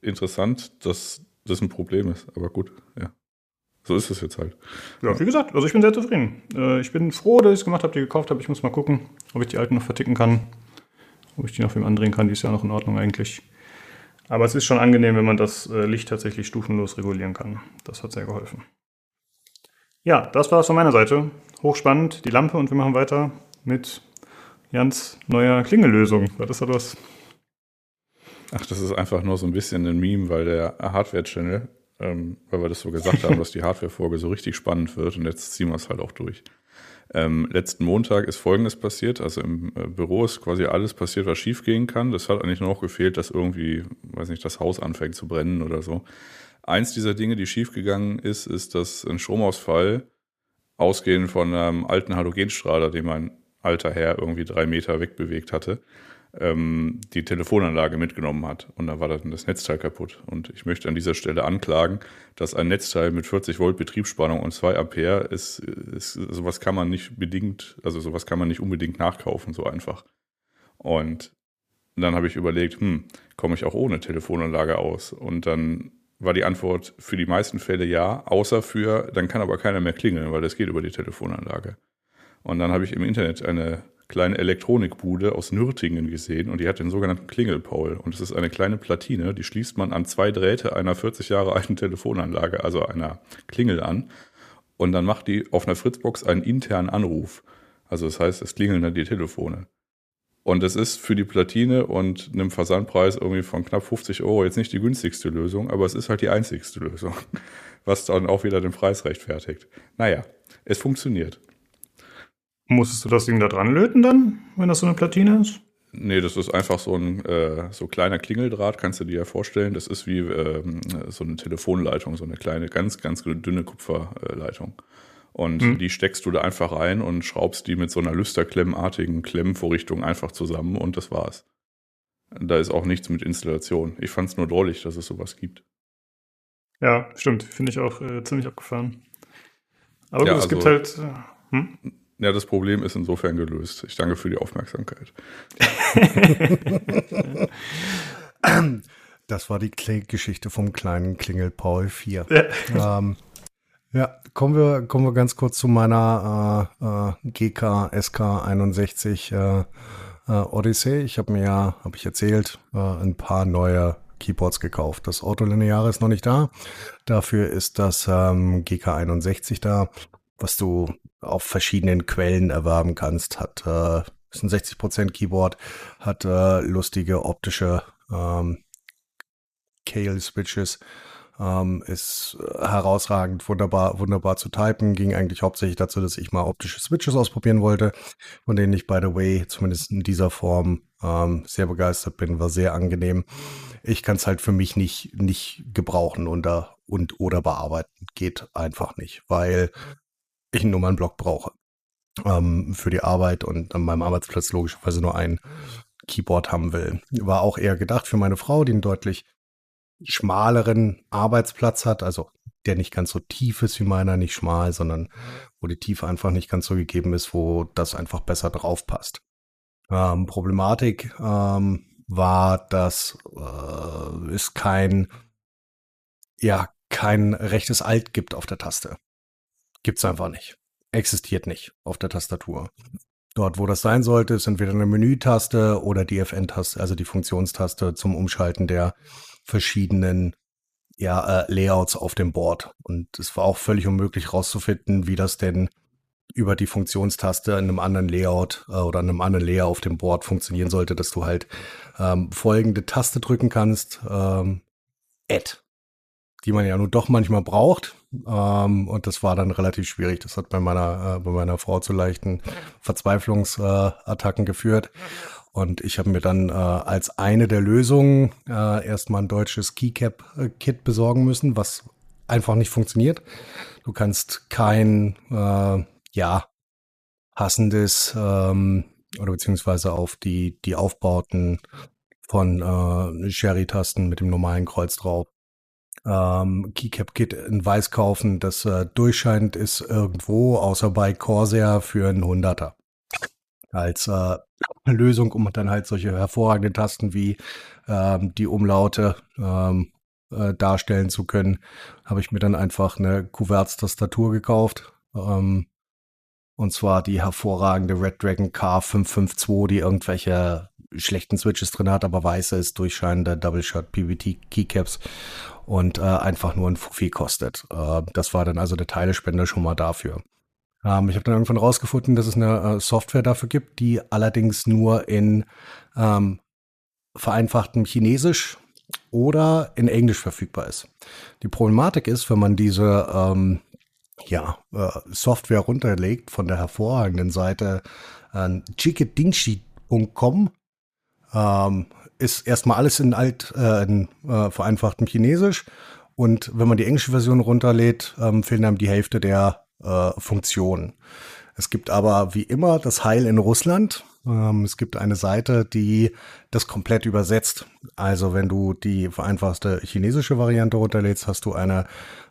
interessant, dass das ein Problem ist, aber gut, ja. So ist es jetzt halt. Ja, wie gesagt, also ich bin sehr zufrieden. Äh, ich bin froh, dass ich es gemacht habe, die gekauft habe. Ich muss mal gucken, ob ich die alten noch verticken kann. Ob ich die noch wem andrehen kann. Die ist ja noch in Ordnung eigentlich. Aber es ist schon angenehm, wenn man das äh, Licht tatsächlich stufenlos regulieren kann. Das hat sehr geholfen. Ja, das war es von meiner Seite. Hochspannend, die Lampe und wir machen weiter mit Jans neuer Klingellösung. Was ist das? Ach, das ist einfach nur so ein bisschen ein Meme, weil der Hardware-Channel ähm, weil wir das so gesagt haben, dass die Hardware-Folge so richtig spannend wird und jetzt ziehen wir es halt auch durch. Ähm, letzten Montag ist Folgendes passiert, also im äh, Büro ist quasi alles passiert, was schiefgehen kann. Das hat eigentlich nur noch gefehlt, dass irgendwie, weiß nicht, das Haus anfängt zu brennen oder so. Eins dieser Dinge, die schiefgegangen ist, ist, dass ein Stromausfall ausgehend von einem alten Halogenstrahler, den mein alter Herr irgendwie drei Meter wegbewegt hatte, ähm, die Telefonanlage mitgenommen hat. Und da war dann das Netzteil kaputt. Und ich möchte an dieser Stelle anklagen, dass ein Netzteil mit 40 Volt Betriebsspannung und 2 Ampere ist, ist, sowas kann man nicht bedingt, also sowas kann man nicht unbedingt nachkaufen, so einfach. Und dann habe ich überlegt, hm, komme ich auch ohne Telefonanlage aus? Und dann war die Antwort für die meisten Fälle ja, außer für, dann kann aber keiner mehr klingeln, weil das geht über die Telefonanlage. Und dann habe ich im Internet eine kleine Elektronikbude aus Nürtingen gesehen und die hat den sogenannten Klingelpaul. Und es ist eine kleine Platine, die schließt man an zwei Drähte einer 40 Jahre alten Telefonanlage, also einer Klingel an. Und dann macht die auf einer Fritzbox einen internen Anruf. Also das heißt, es klingeln dann die Telefone. Und es ist für die Platine und einem Versandpreis irgendwie von knapp 50 Euro jetzt nicht die günstigste Lösung, aber es ist halt die einzigste Lösung, was dann auch wieder den Preis rechtfertigt. Naja, es funktioniert. Musstest du das Ding da dran löten dann, wenn das so eine Platine ist? Nee, das ist einfach so ein äh, so kleiner Klingeldraht, kannst du dir ja vorstellen. Das ist wie ähm, so eine Telefonleitung, so eine kleine, ganz, ganz dünne Kupferleitung. Und mhm. die steckst du da einfach rein und schraubst die mit so einer Lüsterklemmartigen Klemmvorrichtung einfach zusammen und das war's. Da ist auch nichts mit Installation. Ich fand's nur drollig, dass es sowas gibt. Ja, stimmt. Finde ich auch äh, ziemlich abgefahren. Aber gut, ja, es also, gibt halt. Äh, hm? Ja, das Problem ist insofern gelöst. Ich danke für die Aufmerksamkeit. das war die Geschichte vom kleinen Klingel Paul 4. Ja. Ähm, ja, kommen wir, kommen wir ganz kurz zu meiner äh, äh, GK SK 61 äh, äh, Odyssey. Ich habe mir ja, habe ich erzählt, äh, ein paar neue Keyboards gekauft. Das Autolineare ist noch nicht da. Dafür ist das ähm, GK 61 da was du auf verschiedenen Quellen erwerben kannst. Hat äh, ist ein 60% Keyboard, hat äh, lustige optische ähm, Kale Switches, ähm, ist äh, herausragend, wunderbar, wunderbar zu typen. Ging eigentlich hauptsächlich dazu, dass ich mal optische Switches ausprobieren wollte, von denen ich, by the way, zumindest in dieser Form ähm, sehr begeistert bin, war sehr angenehm. Ich kann es halt für mich nicht, nicht gebrauchen und, und oder bearbeiten. Geht einfach nicht, weil ich einen Nummernblock brauche ähm, für die Arbeit und an meinem Arbeitsplatz logischerweise nur ein Keyboard haben will. War auch eher gedacht für meine Frau, die einen deutlich schmaleren Arbeitsplatz hat, also der nicht ganz so tief ist wie meiner, nicht schmal, sondern wo die Tiefe einfach nicht ganz so gegeben ist, wo das einfach besser drauf passt. Ähm, Problematik ähm, war, dass äh, es kein, ja, kein rechtes Alt gibt auf der Taste. Gibt's einfach nicht. Existiert nicht auf der Tastatur. Dort, wo das sein sollte, ist entweder eine Menütaste oder die FN-Taste, also die Funktionstaste zum Umschalten der verschiedenen ja, äh, Layouts auf dem Board. Und es war auch völlig unmöglich herauszufinden, wie das denn über die Funktionstaste in einem anderen Layout äh, oder in einem anderen Layer auf dem Board funktionieren sollte, dass du halt ähm, folgende Taste drücken kannst. Ähm, Add die man ja nun doch manchmal braucht. Ähm, und das war dann relativ schwierig. Das hat bei meiner, äh, bei meiner Frau zu leichten Verzweiflungsattacken äh, geführt. Und ich habe mir dann äh, als eine der Lösungen äh, erstmal ein deutsches Keycap-Kit besorgen müssen, was einfach nicht funktioniert. Du kannst kein, äh, ja, passendes ähm, oder beziehungsweise auf die, die Aufbauten von äh, Sherry-Tasten mit dem normalen Kreuz drauf ähm, Keycap-Kit in Weiß kaufen, das äh, durchscheinend ist irgendwo, außer bei Corsair für einen Hunderter. Als äh, Lösung, um dann halt solche hervorragenden Tasten wie ähm, die Umlaute ähm, äh, darstellen zu können, habe ich mir dann einfach eine Kuverts-Tastatur gekauft. Ähm, und zwar die hervorragende Red Dragon K552, die irgendwelche schlechten Switches drin hat, aber weiße ist durchscheinende Double Shot PVT Keycaps und äh, einfach nur ein Fuffi kostet. Äh, das war dann also der Teilespender schon mal dafür. Ähm, ich habe dann irgendwann rausgefunden, dass es eine äh, Software dafür gibt, die allerdings nur in ähm, vereinfachtem Chinesisch oder in Englisch verfügbar ist. Die Problematik ist, wenn man diese ähm, ja, äh, Software runterlegt von der hervorragenden Seite äh, chikidingshi.com, ähm, ist erstmal alles in alt, äh, in äh, vereinfachtem Chinesisch. Und wenn man die englische Version runterlädt, ähm, fehlen einem die Hälfte der äh, Funktionen. Es gibt aber wie immer das Heil in Russland. Ähm, es gibt eine Seite, die das komplett übersetzt. Also wenn du die vereinfachte chinesische Variante runterlädst, hast du eine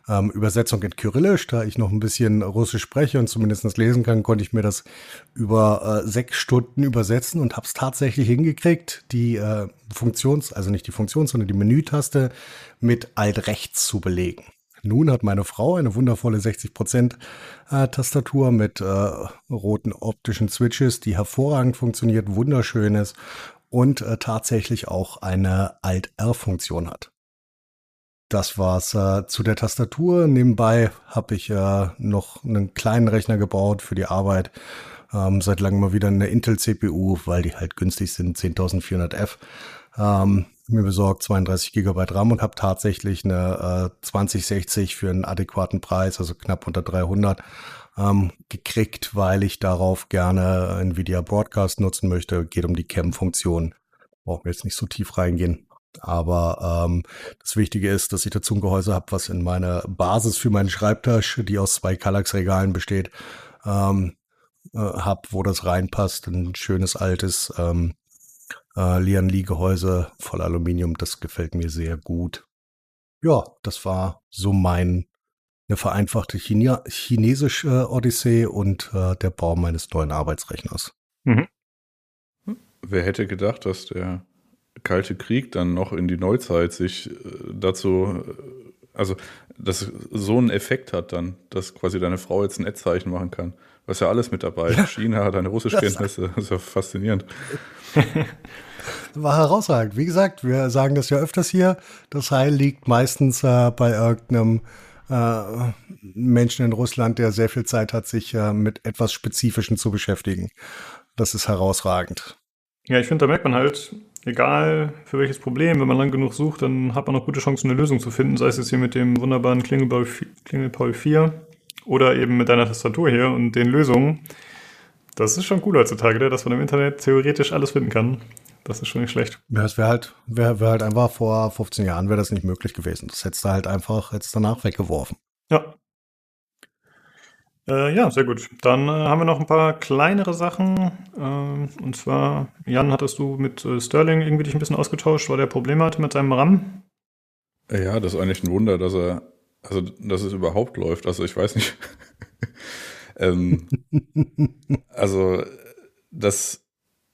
ähm, Übersetzung in Kyrillisch. Da ich noch ein bisschen Russisch spreche und zumindest lesen kann, konnte ich mir das über äh, sechs Stunden übersetzen und habe es tatsächlich hingekriegt, die äh, Funktions-, also nicht die Funktions-, sondern die Menütaste mit Alt rechts zu belegen. Nun hat meine Frau eine wundervolle 60% äh, Tastatur mit äh, roten optischen Switches, die hervorragend funktioniert, wunderschön ist und äh, tatsächlich auch eine Alt-R-Funktion hat. Das war's äh, zu der Tastatur. Nebenbei habe ich äh, noch einen kleinen Rechner gebaut für die Arbeit. Ähm, seit langem mal wieder eine Intel-CPU, weil die halt günstig sind, 10400F. Ähm, mir besorgt 32 Gigabyte RAM und habe tatsächlich eine äh, 2060 für einen adäquaten Preis, also knapp unter 300, ähm, gekriegt, weil ich darauf gerne Nvidia Broadcast nutzen möchte. Geht um die Cam-Funktion. Brauchen wir jetzt nicht so tief reingehen. Aber ähm, das Wichtige ist, dass ich dazu ein Gehäuse habe, was in meiner Basis für meinen Schreibtisch, die aus zwei Kallax-Regalen besteht, ähm, äh, habe, wo das reinpasst. Ein schönes altes ähm, äh, Lian Li Gehäuse voll Aluminium, das gefällt mir sehr gut. Ja, das war so mein eine vereinfachte Chine chinesische Odyssee und äh, der Bau meines neuen Arbeitsrechners. Mhm. Wer hätte gedacht, dass der Kalte Krieg dann noch in die Neuzeit sich äh, dazu, äh, also dass so einen Effekt hat dann, dass quasi deine Frau jetzt ein Ad-Zeichen machen kann. Was ja alles mit dabei. Ja. China, deine Russischkenntnisse, das ist ja faszinierend. War herausragend. Wie gesagt, wir sagen das ja öfters hier. Das Heil liegt meistens äh, bei irgendeinem äh, Menschen in Russland, der sehr viel Zeit hat, sich äh, mit etwas Spezifischen zu beschäftigen. Das ist herausragend. Ja, ich finde, da merkt man halt, egal für welches Problem, wenn man lang genug sucht, dann hat man auch gute Chancen, eine Lösung zu finden. Sei es jetzt hier mit dem wunderbaren Klingelpaul 4 oder eben mit deiner Tastatur hier und den Lösungen. Das ist schon cool heutzutage, ne, dass man im Internet theoretisch alles finden kann. Das ist schon nicht schlecht. Ja, es wäre halt, wäre wär halt einfach vor 15 Jahren wäre das nicht möglich gewesen. Das hättest du halt einfach jetzt danach weggeworfen. Ja. Äh, ja, sehr gut. Dann äh, haben wir noch ein paar kleinere Sachen. Ähm, und zwar, Jan, hattest du mit äh, Sterling irgendwie dich ein bisschen ausgetauscht, weil er Probleme hatte mit seinem RAM? Ja, das ist eigentlich ein Wunder, dass er, also dass es überhaupt läuft. Also ich weiß nicht. ähm, also das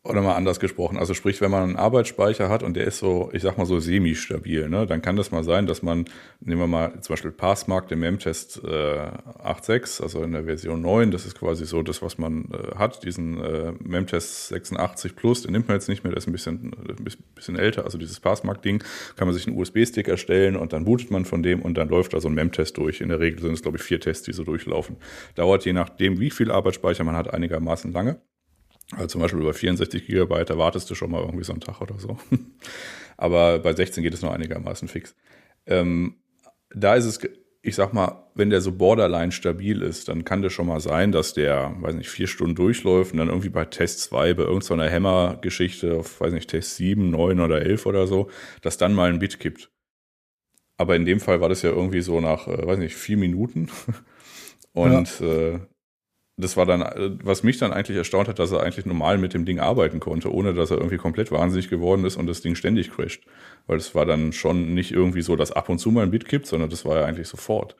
oder mal anders gesprochen, also sprich, wenn man einen Arbeitsspeicher hat und der ist so, ich sag mal so semi-stabil, ne, dann kann das mal sein, dass man, nehmen wir mal zum Beispiel Passmark im MEM-Test äh, 8.6, also in der Version 9, das ist quasi so das, was man äh, hat, diesen äh, MEM-Test 86 Plus, den nimmt man jetzt nicht mehr, der ist ein bisschen, ein bisschen älter, also dieses Passmark-Ding, kann man sich einen USB-Stick erstellen und dann bootet man von dem und dann läuft da so ein MEM-Test durch. In der Regel sind es, glaube ich, vier Tests, die so durchlaufen. Dauert je nachdem, wie viel Arbeitsspeicher man hat, einigermaßen lange. Also zum Beispiel über 64 Gigabyte, da wartest du schon mal irgendwie so einen Tag oder so. Aber bei 16 geht es noch einigermaßen fix. Ähm, da ist es, ich sag mal, wenn der so borderline stabil ist, dann kann das schon mal sein, dass der, weiß nicht, vier Stunden durchläuft und dann irgendwie bei Test 2 bei irgendeiner so Hammer-Geschichte auf, weiß nicht, Test 7, 9 oder 11 oder so, dass dann mal ein Bit kippt. Aber in dem Fall war das ja irgendwie so nach, äh, weiß nicht, vier Minuten. Und ja. äh, das war dann, äh, was mich dann eigentlich erstaunt hat, dass er eigentlich normal mit dem Ding arbeiten konnte, ohne dass er irgendwie komplett wahnsinnig geworden ist und das Ding ständig crasht. Weil es war dann schon nicht irgendwie so, dass ab und zu mal ein Bit kippt, sondern das war ja eigentlich sofort.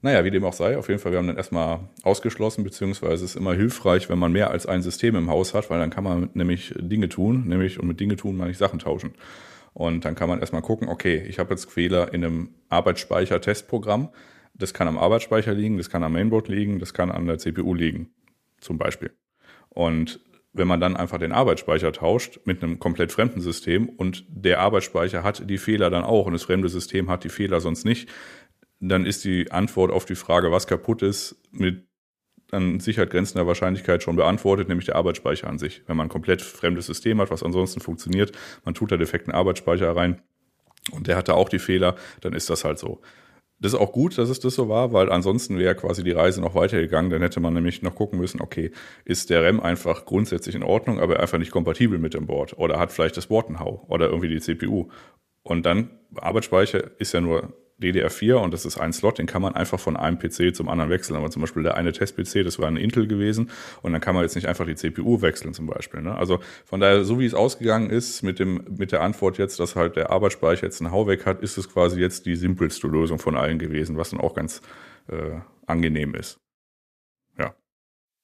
Naja, wie dem auch sei, auf jeden Fall, wir haben dann erstmal ausgeschlossen, beziehungsweise es ist immer hilfreich, wenn man mehr als ein System im Haus hat, weil dann kann man nämlich Dinge tun, nämlich, und mit Dinge tun meine ich Sachen tauschen. Und dann kann man erstmal gucken, okay, ich habe jetzt Fehler in einem Arbeitsspeicher-Testprogramm das kann am Arbeitsspeicher liegen, das kann am Mainboard liegen, das kann an der CPU liegen, zum Beispiel. Und wenn man dann einfach den Arbeitsspeicher tauscht mit einem komplett fremden System und der Arbeitsspeicher hat die Fehler dann auch und das fremde System hat die Fehler sonst nicht, dann ist die Antwort auf die Frage, was kaputt ist, mit an Sicherheit grenzender Wahrscheinlichkeit schon beantwortet, nämlich der Arbeitsspeicher an sich. Wenn man ein komplett fremdes System hat, was ansonsten funktioniert, man tut da defekten Arbeitsspeicher rein und der hatte auch die Fehler, dann ist das halt so. Das ist auch gut, dass es das so war, weil ansonsten wäre quasi die Reise noch weitergegangen. Dann hätte man nämlich noch gucken müssen, okay, ist der RAM einfach grundsätzlich in Ordnung, aber einfach nicht kompatibel mit dem Board? Oder hat vielleicht das Board einen Hau oder irgendwie die CPU? Und dann, Arbeitsspeicher ist ja nur DDR4 und das ist ein Slot, den kann man einfach von einem PC zum anderen wechseln. Aber zum Beispiel der eine Test-PC, das war ein Intel gewesen und dann kann man jetzt nicht einfach die CPU wechseln zum Beispiel. Ne? Also von daher, so wie es ausgegangen ist mit, dem, mit der Antwort jetzt, dass halt der Arbeitsspeicher jetzt einen Hau weg hat, ist es quasi jetzt die simpelste Lösung von allen gewesen, was dann auch ganz äh, angenehm ist.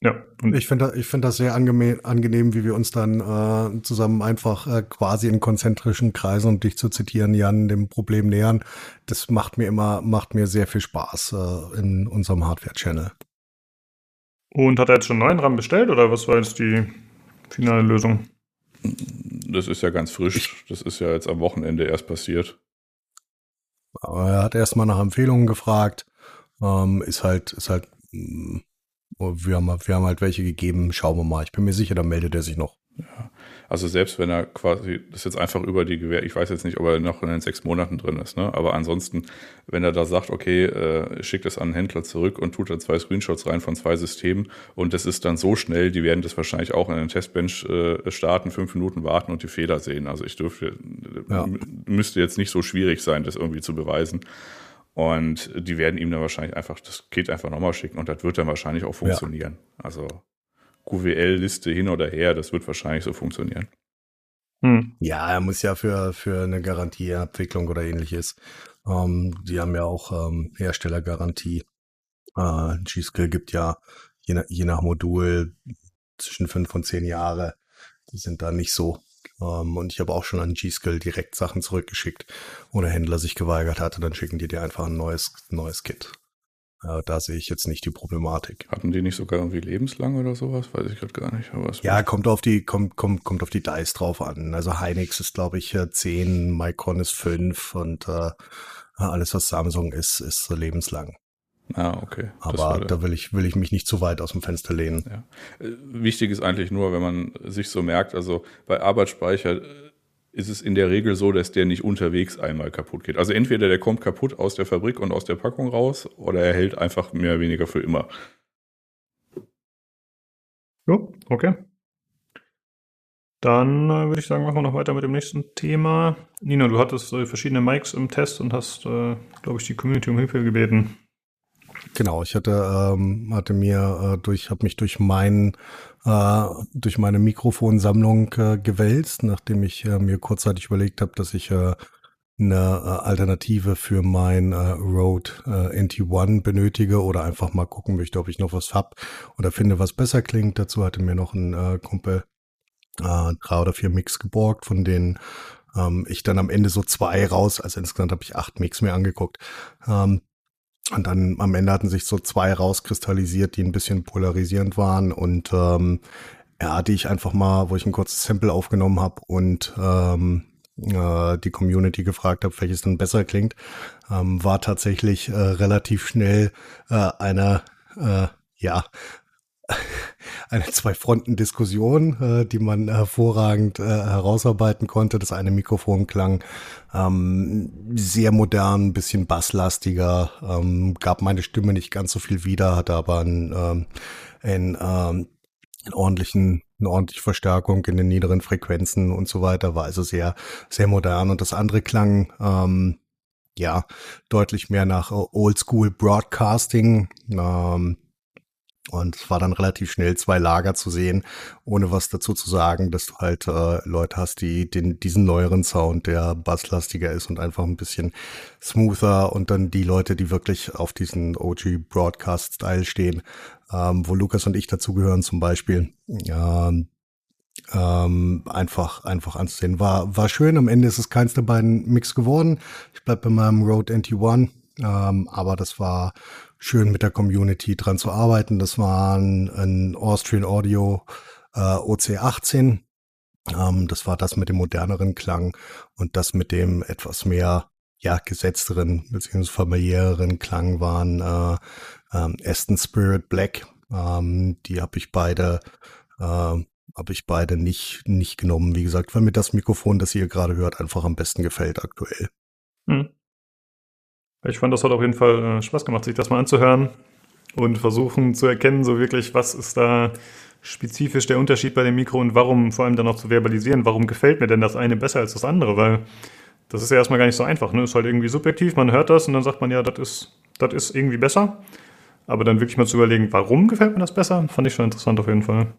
Ja. Und ich finde ich finde das sehr angenehm, angenehm, wie wir uns dann äh, zusammen einfach äh, quasi in konzentrischen Kreisen, um dich zu zitieren, Jan, dem Problem nähern. Das macht mir immer, macht mir sehr viel Spaß äh, in unserem Hardware-Channel. Und hat er jetzt schon einen neuen RAM bestellt oder was war jetzt die finale Lösung? Das ist ja ganz frisch. Das ist ja jetzt am Wochenende erst passiert. Aber er hat erstmal nach Empfehlungen gefragt. Ähm, ist halt, ist halt mh, mm, wir haben, wir haben halt welche gegeben, schauen wir mal. Ich bin mir sicher, da meldet er sich noch. Ja. Also selbst wenn er quasi, das jetzt einfach über die Gewähr, ich weiß jetzt nicht, ob er noch in den sechs Monaten drin ist, ne? aber ansonsten, wenn er da sagt, okay, äh, schickt es an den Händler zurück und tut da zwei Screenshots rein von zwei Systemen und das ist dann so schnell, die werden das wahrscheinlich auch in den Testbench äh, starten, fünf Minuten warten und die Fehler sehen. Also ich dürfte, ja. müsste jetzt nicht so schwierig sein, das irgendwie zu beweisen. Und die werden ihm dann wahrscheinlich einfach das Kit einfach nochmal schicken und das wird dann wahrscheinlich auch funktionieren. Ja. Also QWL-Liste hin oder her, das wird wahrscheinlich so funktionieren. Hm. Ja, er muss ja für, für eine Garantieabwicklung oder ähnliches. Ähm, die haben ja auch ähm, Herstellergarantie. Äh, G-Skill gibt ja je nach, je nach Modul zwischen fünf und zehn Jahre. Die sind da nicht so ähm, und ich habe auch schon an G-Skill direkt Sachen zurückgeschickt, wo der Händler sich geweigert hatte, dann schicken die dir einfach ein neues, neues Kit. Äh, da sehe ich jetzt nicht die Problematik. Hatten die nicht sogar irgendwie lebenslang oder sowas? Weiß ich gerade gar nicht. ja, kommt auf die, kommt, kommt, kommt auf die Dice drauf an. Also Hynix ist, glaube ich, 10, Micron ist 5 und äh, alles, was Samsung ist, ist lebenslang. Ah, okay. Aber da will ich, will ich mich nicht zu weit aus dem Fenster lehnen. Ja. Äh, wichtig ist eigentlich nur, wenn man sich so merkt, also bei Arbeitsspeicher äh, ist es in der Regel so, dass der nicht unterwegs einmal kaputt geht. Also entweder der kommt kaputt aus der Fabrik und aus der Packung raus oder er hält einfach mehr oder weniger für immer. Jo, okay. Dann äh, würde ich sagen, machen wir noch weiter mit dem nächsten Thema. Nino, du hattest äh, verschiedene Mics im Test und hast, äh, glaube ich, die Community um Hilfe gebeten. Genau, ich hatte, ähm, hatte mir äh, durch, habe mich durch mein, äh, durch meine Mikrofonsammlung äh, gewälzt, nachdem ich äh, mir kurzzeitig überlegt habe, dass ich äh, eine äh, Alternative für mein äh, Rode äh, NT1 benötige oder einfach mal gucken möchte, ob ich noch was hab oder finde, was besser klingt. Dazu hatte mir noch ein äh, Kumpel äh, drei oder vier Mix geborgt, von denen ähm, ich dann am Ende so zwei raus, also insgesamt habe ich acht Mix mir angeguckt. Ähm, und dann am Ende hatten sich so zwei rauskristallisiert, die ein bisschen polarisierend waren. Und ähm, ja, die ich einfach mal, wo ich ein kurzes Sample aufgenommen habe und ähm, äh, die Community gefragt habe, welches dann besser klingt, ähm, war tatsächlich äh, relativ schnell äh, eine äh, ja eine Zwei-Fronten-Diskussion, äh, die man hervorragend äh, herausarbeiten konnte. Das eine Mikrofon klang ähm, sehr modern, bisschen basslastiger, ähm, gab meine Stimme nicht ganz so viel wieder, hatte aber einen, ähm, einen, ähm, einen ordentlichen eine ordentliche Verstärkung in den niederen Frequenzen und so weiter, war also sehr, sehr modern. Und das andere klang ähm, ja deutlich mehr nach Oldschool Broadcasting. Ähm, und es war dann relativ schnell zwei Lager zu sehen, ohne was dazu zu sagen, dass du halt äh, Leute hast, die den, diesen neueren Sound, der basslastiger ist und einfach ein bisschen smoother und dann die Leute, die wirklich auf diesen OG Broadcast Style stehen, ähm, wo Lukas und ich dazugehören zum Beispiel. Ähm, ähm, einfach einfach anzusehen. War war schön. Am Ende ist es keins der beiden Mix geworden. Ich bleib bei meinem Rode NT1, ähm, aber das war schön mit der Community dran zu arbeiten. Das war ein, ein Austrian Audio äh, OC18. Ähm, das war das mit dem moderneren Klang und das mit dem etwas mehr ja gesetzteren bzw. familiäreren Klang waren äh, ähm, Aston Spirit Black. Ähm, die habe ich beide äh, habe ich beide nicht nicht genommen. Wie gesagt, weil mir das Mikrofon, das ihr gerade hört, einfach am besten gefällt aktuell. Hm. Ich fand, das hat auf jeden Fall äh, Spaß gemacht, sich das mal anzuhören und versuchen zu erkennen, so wirklich, was ist da spezifisch der Unterschied bei dem Mikro und warum vor allem dann auch zu verbalisieren, warum gefällt mir denn das eine besser als das andere, weil das ist ja erstmal gar nicht so einfach. Ne? Ist halt irgendwie subjektiv, man hört das und dann sagt man ja, das ist, das ist irgendwie besser. Aber dann wirklich mal zu überlegen, warum gefällt mir das besser, fand ich schon interessant auf jeden Fall.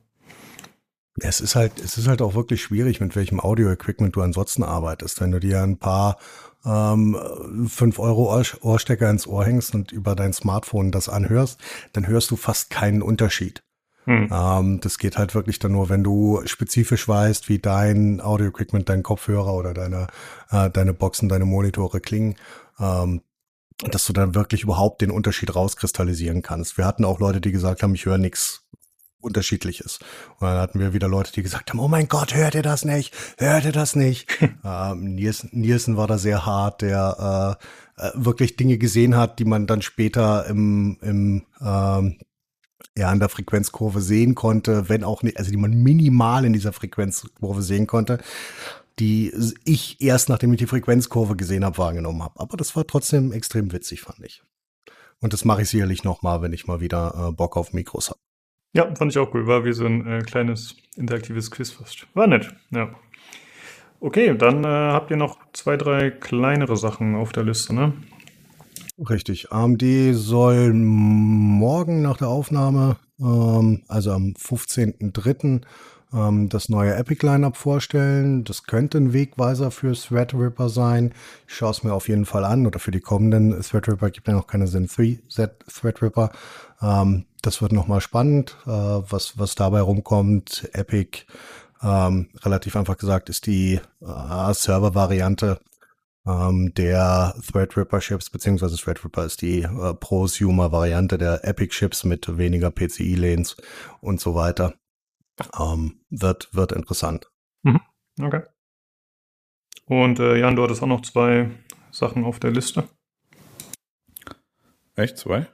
Es ist halt, es ist halt auch wirklich schwierig, mit welchem Audio-Equipment du ansonsten arbeitest. Wenn du dir ein paar ähm, 5 Euro Ohrstecker ins Ohr hängst und über dein Smartphone das anhörst, dann hörst du fast keinen Unterschied. Hm. Ähm, das geht halt wirklich dann nur, wenn du spezifisch weißt, wie dein Audio-Equipment, dein Kopfhörer oder deine, äh, deine Boxen, deine Monitore klingen. Ähm, dass du dann wirklich überhaupt den Unterschied rauskristallisieren kannst. Wir hatten auch Leute, die gesagt haben, ich höre nichts Unterschiedliches. Und dann hatten wir wieder Leute, die gesagt haben, oh mein Gott, hört ihr das nicht? Hört ihr das nicht? ähm, Nielsen, Nielsen war da sehr hart, der äh, äh, wirklich Dinge gesehen hat, die man dann später im, im ähm, ja, an der Frequenzkurve sehen konnte, wenn auch nicht, also die man minimal in dieser Frequenzkurve sehen konnte, die ich erst nachdem ich die Frequenzkurve gesehen habe, wahrgenommen habe. Aber das war trotzdem extrem witzig, fand ich. Und das mache ich sicherlich noch mal, wenn ich mal wieder äh, Bock auf Mikros habe. Ja, fand ich auch cool. War wie so ein äh, kleines interaktives Quiz fast. War nett, ja. Okay, dann äh, habt ihr noch zwei, drei kleinere Sachen auf der Liste, ne? Richtig. AMD soll morgen nach der Aufnahme, ähm, also am 15.03., ähm, das neue Epic Lineup vorstellen. Das könnte ein Wegweiser für Threadripper sein. Ich schaue es mir auf jeden Fall an. Oder für die kommenden Threadripper gibt ja noch keine Zen 3 Threadripper. Ähm, das wird nochmal spannend, äh, was, was dabei rumkommt. Epic, ähm, relativ einfach gesagt, ist die äh, Server-Variante ähm, der Threadripper-Chips, beziehungsweise Threadripper ist die äh, Prosumer-Variante der Epic-Chips mit weniger PCI-Lanes und so weiter. Ähm, wird, wird interessant. Mhm. Okay. Und äh, Jan, du hattest auch noch zwei Sachen auf der Liste. Echt? Zwei?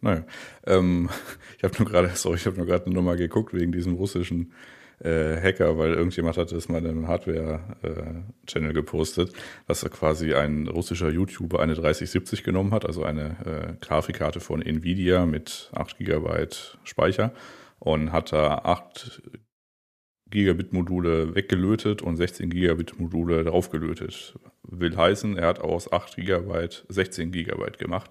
Naja. Ähm, ich habe nur gerade, sorry, ich habe nur gerade nochmal geguckt wegen diesem russischen äh, Hacker, weil irgendjemand hatte es mal in einem Hardware-Channel äh, gepostet, dass er quasi ein russischer YouTuber eine 3070 genommen hat, also eine äh, Grafikkarte von Nvidia mit 8 GB Speicher und hat da 8 Gigabit Module weggelötet und 16 Gigabit Module draufgelötet. Will heißen, er hat aus 8 Gigabyte 16 Gigabyte gemacht.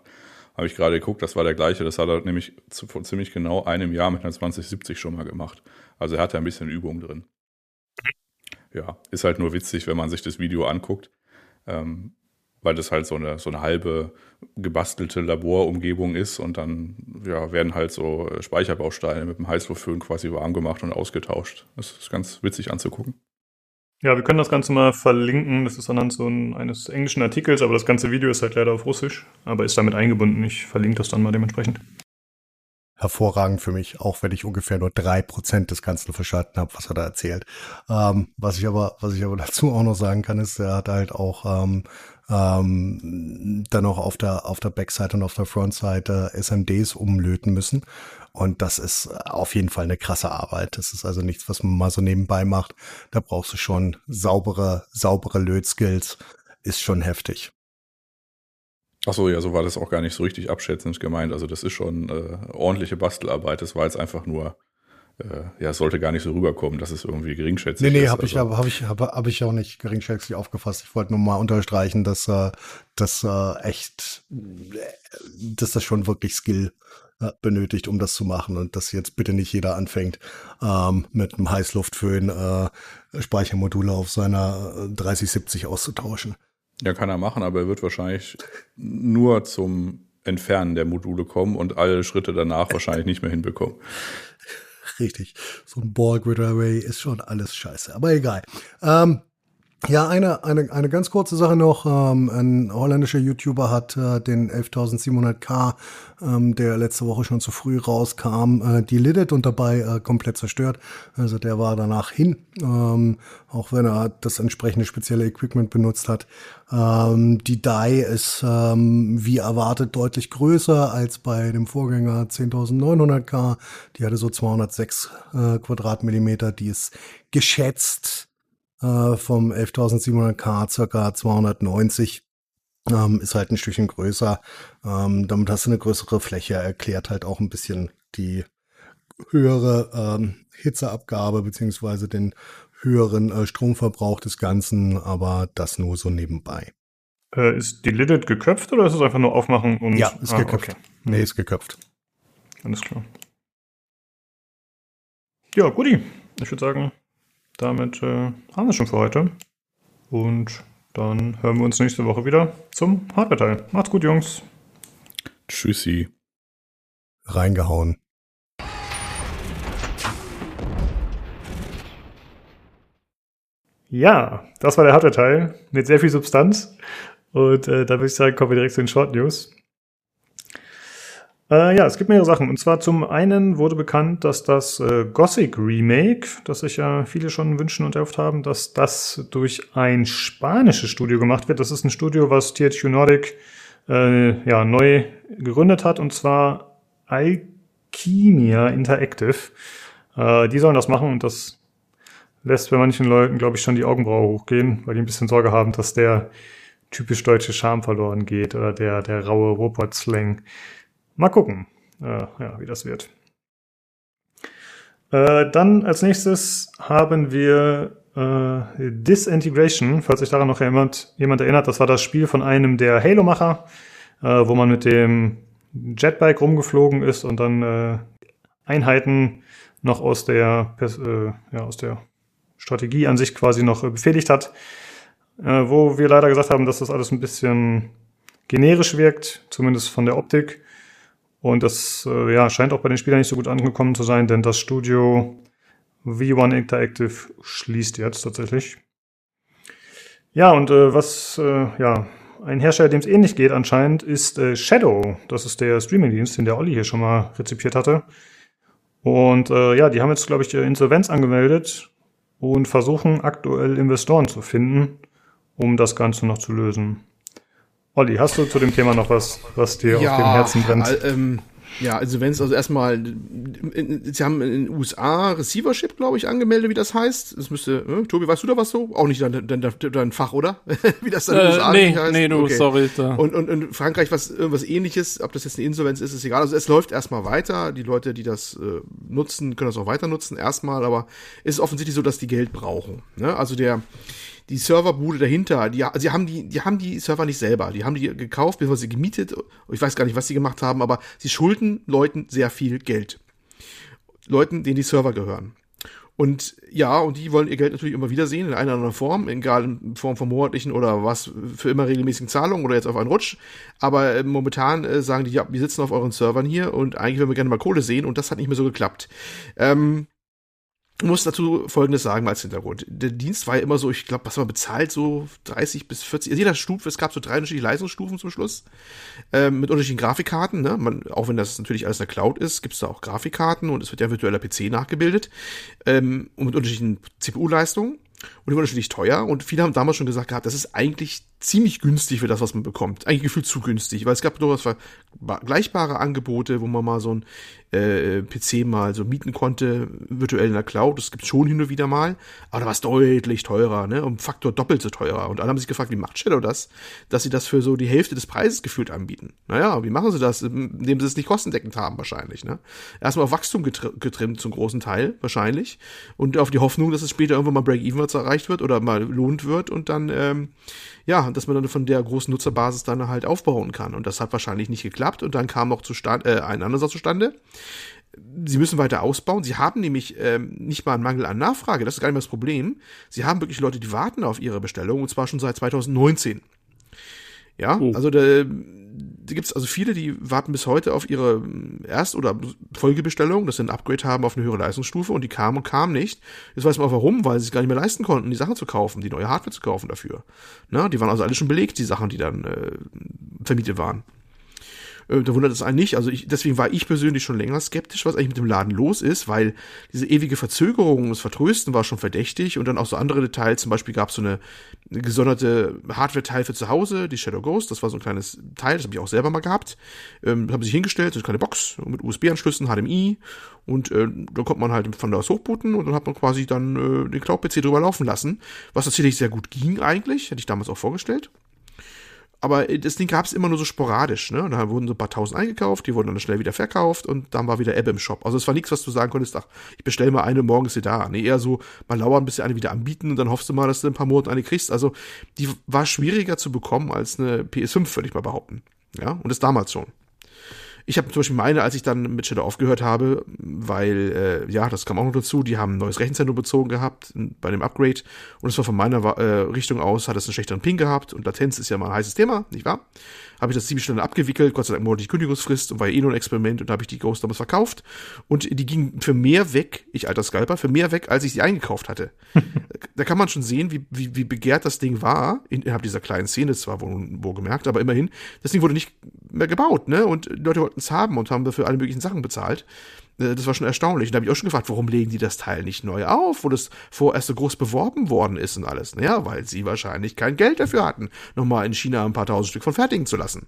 Habe ich gerade geguckt, das war der gleiche. Das hat er nämlich vor ziemlich genau einem Jahr mit einer 2070 schon mal gemacht. Also er hatte ein bisschen Übung drin. Ja, ist halt nur witzig, wenn man sich das Video anguckt. Ähm, weil das halt so eine, so eine halbe gebastelte Laborumgebung ist und dann ja, werden halt so Speicherbausteine mit dem Heißluftföhn quasi warm gemacht und ausgetauscht. Das ist ganz witzig anzugucken. Ja, wir können das Ganze mal verlinken. Das ist anhand so ein, eines englischen Artikels, aber das ganze Video ist halt leider auf Russisch, aber ist damit eingebunden. Ich verlinke das dann mal dementsprechend hervorragend für mich, auch wenn ich ungefähr nur drei Prozent des Ganzen verstanden habe, was er da erzählt. Ähm, was ich aber, was ich aber dazu auch noch sagen kann, ist, er hat halt auch ähm, ähm, dann noch auf der auf der Backseite und auf der Frontseite SMDs umlöten müssen. Und das ist auf jeden Fall eine krasse Arbeit. Das ist also nichts, was man mal so nebenbei macht. Da brauchst du schon saubere, saubere Lötskills. Ist schon heftig. Ach so, ja, so war das auch gar nicht so richtig abschätzend gemeint. Also das ist schon äh, ordentliche Bastelarbeit. Das war jetzt einfach nur, ja, es sollte gar nicht so rüberkommen, dass es irgendwie geringschätzig nee, nee, ist. Nee, habe also. ich, hab, hab ich, hab, hab ich auch nicht geringschätzig aufgefasst. Ich wollte nur mal unterstreichen, dass äh, das äh, echt, dass das schon wirklich Skill äh, benötigt, um das zu machen und dass jetzt bitte nicht jeder anfängt, ähm, mit einem Heißluftföhn äh, Speichermodule auf seiner 3070 äh, auszutauschen. Ja, kann er machen, aber er wird wahrscheinlich nur zum Entfernen der Module kommen und alle Schritte danach wahrscheinlich nicht mehr hinbekommen. Richtig. So ein Ball Grid Array ist schon alles scheiße, aber egal. Ähm, ja, eine, eine, eine ganz kurze Sache noch. Ähm, ein holländischer YouTuber hat äh, den 11700K, ähm, der letzte Woche schon zu früh rauskam, äh, deleted und dabei äh, komplett zerstört. Also der war danach hin, ähm, auch wenn er das entsprechende spezielle Equipment benutzt hat. Ähm, die DAI ist ähm, wie erwartet deutlich größer als bei dem Vorgänger 10900K. Die hatte so 206 äh, Quadratmillimeter. Die ist geschätzt äh, vom 11.700K circa 290. Ähm, ist halt ein Stückchen größer. Ähm, damit hast du eine größere Fläche, erklärt halt auch ein bisschen die höhere ähm, Hitzeabgabe beziehungsweise den höheren äh, Stromverbrauch des Ganzen, aber das nur so nebenbei. Äh, ist die Lidit geköpft oder ist es einfach nur aufmachen und. Ja, ist ah, geköpft. Okay. Nee, ist geköpft. Alles klar. Ja, guti. Ich würde sagen, damit äh, haben wir es schon für heute. Und dann hören wir uns nächste Woche wieder zum Hardware-Teil. Macht's gut, Jungs. Tschüssi. Reingehauen. Ja, das war der Hardware-Teil mit sehr viel Substanz. Und äh, da würde ich sagen, kommen wir direkt zu den Short News. Äh, ja, es gibt mehrere Sachen. Und zwar zum einen wurde bekannt, dass das äh, Gothic Remake, das sich ja viele schon wünschen und erhofft haben, dass das durch ein spanisches Studio gemacht wird. Das ist ein Studio, was THQ Nordic äh, ja, neu gegründet hat, und zwar Alchemia Interactive. Äh, die sollen das machen und das lässt bei manchen Leuten, glaube ich, schon die Augenbraue hochgehen, weil die ein bisschen Sorge haben, dass der typisch deutsche Charme verloren geht oder der, der raue Robot-Slang. Mal gucken, äh, ja, wie das wird. Äh, dann als nächstes haben wir äh, Disintegration, falls sich daran noch jemand, jemand erinnert. Das war das Spiel von einem der Halo-Macher, äh, wo man mit dem Jetbike rumgeflogen ist und dann äh, Einheiten noch aus der, äh, ja, aus der Strategie an sich quasi noch befehligt hat. Wo wir leider gesagt haben, dass das alles ein bisschen generisch wirkt, zumindest von der Optik. Und das äh, ja, scheint auch bei den Spielern nicht so gut angekommen zu sein, denn das Studio V1 Interactive schließt jetzt tatsächlich. Ja, und äh, was, äh, ja, ein Hersteller, dem es ähnlich geht anscheinend, ist äh, Shadow. Das ist der Streamingdienst, den der Olli hier schon mal rezipiert hatte. Und äh, ja, die haben jetzt, glaube ich, Insolvenz angemeldet und versuchen aktuell Investoren zu finden um das Ganze noch zu lösen. Olli, hast du zu dem Thema noch was, was dir ja, auf dem Herzen brennt? Äh, ähm, ja, also wenn es also erstmal, sie haben in den USA Receivership, glaube ich, angemeldet, wie das heißt. Das müsste, äh, Tobi, weißt du da was so? Auch nicht dein, dein, dein Fach, oder? wie das dann in den äh, USA nee, heißt? Nee, du, okay. sorry. Da. Und, und, und Frankreich was irgendwas ähnliches, ob das jetzt eine Insolvenz ist, ist egal. Also es läuft erstmal weiter. Die Leute, die das äh, nutzen, können das auch weiter nutzen, erstmal, aber es ist offensichtlich so, dass die Geld brauchen. Ne? Also der die Serverbude dahinter, die, sie haben die, die haben die Server nicht selber. Die haben die gekauft, bevor sie gemietet. Ich weiß gar nicht, was sie gemacht haben, aber sie schulden Leuten sehr viel Geld. Leuten, denen die Server gehören. Und ja, und die wollen ihr Geld natürlich immer wieder sehen, in einer oder anderen Form, egal in Form von monatlichen oder was für immer regelmäßigen Zahlungen oder jetzt auf einen Rutsch. Aber äh, momentan äh, sagen die, ja, wir sitzen auf euren Servern hier und eigentlich würden wir gerne mal Kohle sehen und das hat nicht mehr so geklappt. Ähm, muss dazu Folgendes sagen als Hintergrund. Der Dienst war ja immer so, ich glaube, was man bezahlt, so 30 bis 40, also jeder Stufe, es gab so drei unterschiedliche Leistungsstufen zum Schluss, ähm, mit unterschiedlichen Grafikkarten, ne? Man, auch wenn das natürlich alles in der Cloud ist, gibt es da auch Grafikkarten und es wird ja virtueller PC nachgebildet, ähm, und mit unterschiedlichen CPU-Leistungen und die waren natürlich teuer und viele haben damals schon gesagt gehabt, das ist eigentlich ziemlich günstig für das, was man bekommt. Eigentlich gefühlt zu günstig, weil es gab durchaus vergleichbare Angebote, wo man mal so ein äh, PC mal so mieten konnte, virtuell in der Cloud. Das gibt's schon hin und wieder mal, aber da war es deutlich teurer, ne? Um Faktor doppelt so teurer. Und alle haben sich gefragt, wie macht Shadow das, dass sie das für so die Hälfte des Preises gefühlt anbieten? Naja, wie machen sie das, indem sie es nicht kostendeckend haben wahrscheinlich, ne? Erstmal auf Wachstum getrimmt zum großen Teil, wahrscheinlich. Und auf die Hoffnung, dass es später irgendwann mal Break-Even erreicht wird oder mal lohnt wird und dann, ähm, ja, dass man dann von der großen Nutzerbasis dann halt aufbauen kann. Und das hat wahrscheinlich nicht geklappt. Und dann kam noch zustande, äh, ein anderer zustande. Sie müssen weiter ausbauen. Sie haben nämlich ähm, nicht mal einen Mangel an Nachfrage. Das ist gar nicht mehr das Problem. Sie haben wirklich Leute, die warten auf ihre Bestellung. Und zwar schon seit 2019. Ja, oh. also da gibt es also viele, die warten bis heute auf ihre Erst- oder Folgebestellung, dass sie ein Upgrade haben auf eine höhere Leistungsstufe und die kamen und kamen nicht. Jetzt weiß man auch warum, weil sie es gar nicht mehr leisten konnten, die Sachen zu kaufen, die neue Hardware zu kaufen dafür. Na, die waren also alle schon belegt, die Sachen, die dann äh, vermietet waren. Äh, da wundert es einen nicht. Also ich, deswegen war ich persönlich schon länger skeptisch, was eigentlich mit dem Laden los ist, weil diese ewige Verzögerung, das Vertrösten war schon verdächtig und dann auch so andere Details. Zum Beispiel gab es so eine, eine gesonderte Hardware-Teil für zu Hause, die Shadow Ghost. Das war so ein kleines Teil, das habe ich auch selber mal gehabt. Ähm, haben sich hingestellt, so eine kleine Box mit USB-Anschlüssen, HDMI und äh, da kommt man halt von da aus hochbooten und dann hat man quasi dann äh, den Cloud-PC drüber laufen lassen, was tatsächlich sehr gut ging eigentlich, hätte ich damals auch vorgestellt. Aber das Ding gab es immer nur so sporadisch, ne? Und da wurden so ein paar tausend eingekauft, die wurden dann schnell wieder verkauft und dann war wieder Ebbe im Shop. Also es war nichts, was du sagen konntest, ach, ich bestelle mal eine, morgen ist sie da. Nee, eher so, mal lauern, bis sie eine wieder anbieten und dann hoffst du mal, dass du in ein paar Monaten eine kriegst. Also die war schwieriger zu bekommen als eine PS5, würde ich mal behaupten. Ja, und das damals schon. Ich habe zum Beispiel meine, als ich dann mit Shadow aufgehört habe, weil, äh, ja, das kam auch noch dazu, die haben ein neues Rechenzentrum bezogen gehabt bei dem Upgrade. Und es war von meiner äh, Richtung aus, hat es einen schlechteren Ping gehabt. Und Latenz ist ja mal ein heißes Thema, nicht wahr? Habe ich das ziemlich schnell abgewickelt, Gott sei Dank monatliche Kündigungsfrist und war ja eh nur ein Experiment und da habe ich die Ghost damals verkauft und die ging für mehr weg, ich alter Scalper, für mehr weg, als ich sie eingekauft hatte. da kann man schon sehen, wie, wie, wie begehrt das Ding war, innerhalb dieser kleinen Szene zwar wo, wo gemerkt, aber immerhin, das Ding wurde nicht mehr gebaut, ne, und Leute wollten es haben und haben dafür alle möglichen Sachen bezahlt. Äh, das war schon erstaunlich. Und da habe ich auch schon gefragt, warum legen die das Teil nicht neu auf, wo das vorerst so groß beworben worden ist und alles. Naja, weil sie wahrscheinlich kein Geld dafür hatten, nochmal in China ein paar tausend Stück von fertigen zu lassen.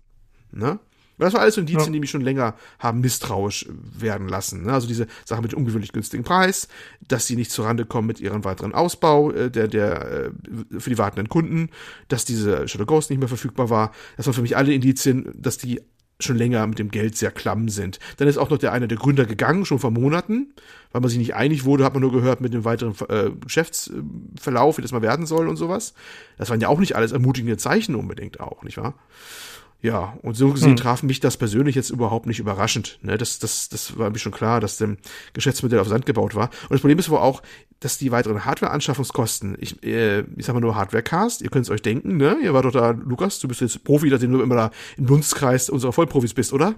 Ne? Das war alles so Indizien, ja. die mich schon länger haben misstrauisch werden lassen. Ne? Also diese Sache mit ungewöhnlich günstigen Preis, dass sie nicht zurande kommen mit ihrem weiteren Ausbau äh, der, der äh, für die wartenden Kunden, dass diese Shadow Ghost nicht mehr verfügbar war. Das waren für mich alle Indizien, dass die schon länger mit dem Geld sehr klamm sind. Dann ist auch noch der eine der Gründer gegangen, schon vor Monaten, weil man sich nicht einig wurde, hat man nur gehört mit dem weiteren äh, Geschäftsverlauf, wie das mal werden soll und sowas. Das waren ja auch nicht alles ermutigende Zeichen unbedingt auch, nicht wahr? Ja, und so gesehen hm. traf mich das persönlich jetzt überhaupt nicht überraschend. Ne? Das, das, das war mir schon klar, dass dem Geschäftsmodell auf Sand gebaut war. Und das Problem ist wohl auch, dass die weiteren Hardware-Anschaffungskosten, ich, äh, ich sag mal nur Hardware-Cast, ihr könnt es euch denken, ne? Ihr war doch da, Lukas, du bist jetzt Profi, dass du immer da im Dunstkreis unserer Vollprofis bist, oder?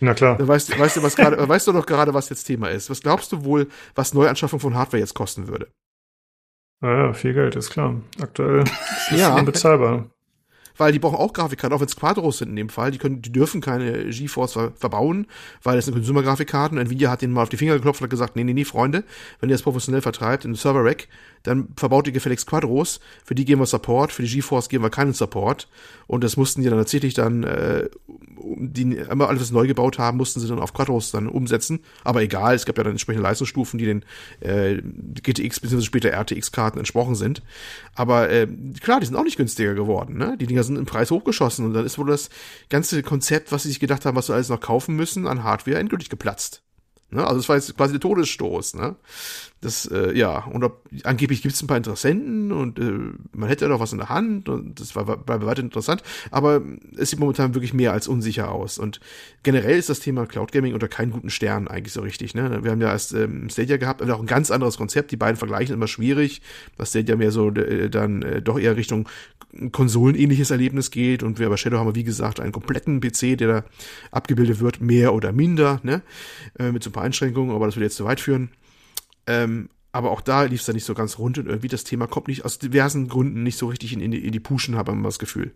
Na klar. Dann weißt, weißt du, was gerade, weißt du doch gerade, was jetzt Thema ist. Was glaubst du wohl, was Neuanschaffung von Hardware jetzt kosten würde? Naja, viel Geld, ist klar. Aktuell ist es ja. unbezahlbar weil die brauchen auch Grafikkarten, auch wenn es Quadros sind in dem Fall. Die können, die dürfen keine GeForce ver verbauen, weil das sind Consumer-Grafikkarten. Nvidia hat denen mal auf die Finger geklopft und hat gesagt, nee, nee, nee, Freunde, wenn ihr das professionell vertreibt in Server-Rack, dann verbaut ihr gefälligst Quadros. Für die geben wir Support, für die GeForce geben wir keinen Support. Und das mussten die dann tatsächlich dann, äh, die immer alles neu gebaut haben, mussten sie dann auf Quadros dann umsetzen. Aber egal, es gab ja dann entsprechende Leistungsstufen, die den äh, GTX bzw. später RTX-Karten entsprochen sind. Aber äh, klar, die sind auch nicht günstiger geworden. Ne? Die Dinger sind im Preis hochgeschossen und dann ist wohl das ganze Konzept, was sie sich gedacht haben, was sie alles noch kaufen müssen, an Hardware endgültig geplatzt. Ne? Also es war jetzt quasi der Todesstoß. Ne? Das, äh, ja, und ob, angeblich gibt es ein paar Interessenten und äh, man hätte ja noch was in der Hand und das war, war bei weitem interessant, aber es sieht momentan wirklich mehr als unsicher aus. Und generell ist das Thema Cloud Gaming unter keinen guten Stern eigentlich so richtig. Ne? Wir haben ja erst ähm, Stadia gehabt, aber auch ein ganz anderes Konzept. Die beiden vergleichen immer schwierig, dass Stadia mehr so äh, dann äh, doch eher Richtung Konsolenähnliches Erlebnis geht und wir bei Shadow haben wir, wie gesagt, einen kompletten PC, der da abgebildet wird, mehr oder minder, ne? Äh, mit so ein paar Einschränkungen, aber das würde jetzt zu weit führen. Ähm, aber auch da lief es dann nicht so ganz rund und irgendwie das Thema kommt nicht aus diversen Gründen nicht so richtig in, in, die, in die Puschen, habe ich das Gefühl.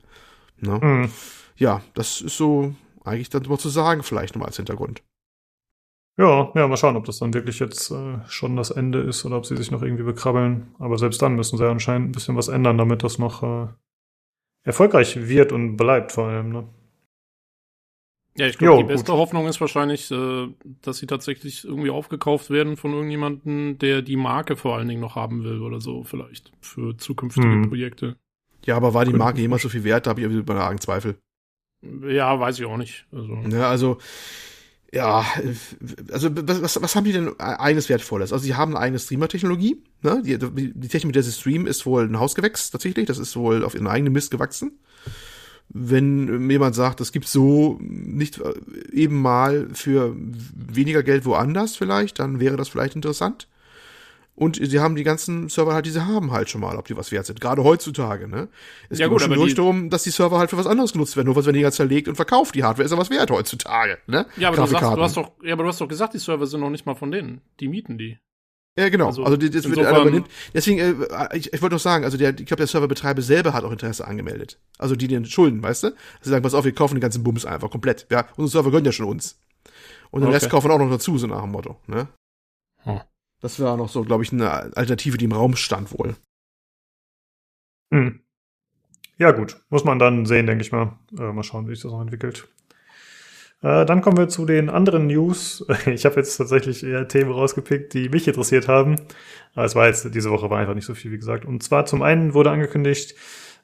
Ne? Mhm. Ja, das ist so eigentlich dann mal zu sagen, vielleicht nochmal als Hintergrund. Ja, ja, mal schauen, ob das dann wirklich jetzt äh, schon das Ende ist oder ob sie sich noch irgendwie bekrabbeln. Aber selbst dann müssen sie anscheinend ein bisschen was ändern, damit das noch äh, erfolgreich wird und bleibt vor allem. Ne? Ja, ich glaube, die beste gut. Hoffnung ist wahrscheinlich, äh, dass sie tatsächlich irgendwie aufgekauft werden von irgendjemandem, der die Marke vor allen Dingen noch haben will oder so, vielleicht für zukünftige hm. Projekte. Ja, aber war die Marke jemals so viel wert? Da habe ich irgendwie meine argen Zweifel. Ja, weiß ich auch nicht. Also. Ja, also, ja, also was, was haben die denn eigenes Wertvolles? Also sie haben eine eigene Streamer-Technologie. Ne? Die, die Technik, mit der sie streamen, ist wohl ein Hausgewächs tatsächlich. Das ist wohl auf ihren eigenen Mist gewachsen wenn jemand sagt, das gibt so nicht äh, eben mal für weniger Geld woanders vielleicht, dann wäre das vielleicht interessant. Und sie haben die ganzen Server halt, die sie haben halt schon mal, ob die was wert sind. Gerade heutzutage, ne? Es ja, geht gut, schon durch darum, dass die Server halt für was anderes genutzt werden. Nur was weniger zerlegt und verkauft. Die Hardware ist ja was wert heutzutage, ne? Ja, aber du, sagst, du hast doch, ja, aber du hast doch gesagt, die Server sind noch nicht mal von denen. Die mieten die. Ja, genau. Also, also das wird einer übernimmt. Deswegen, äh, ich, ich wollte noch sagen, also der, ich glaube, der Serverbetreiber selber hat auch Interesse angemeldet. Also die den schulden, weißt du? Sie sagen, pass auf, wir kaufen den ganzen Bums einfach komplett. Ja, unsere Server gehören ja schon uns. Und den okay. Rest kaufen auch noch dazu, so nach dem Motto. Ne? Hm. Das wäre noch so, glaube ich, eine Alternative, die im Raum stand wohl. Hm. Ja, gut. Muss man dann sehen, denke ich mal. Äh, mal schauen, wie sich das noch entwickelt. Äh, dann kommen wir zu den anderen News. Ich habe jetzt tatsächlich eher Themen rausgepickt, die mich interessiert haben. Aber es war jetzt, diese Woche war einfach nicht so viel, wie gesagt. Und zwar zum einen wurde angekündigt,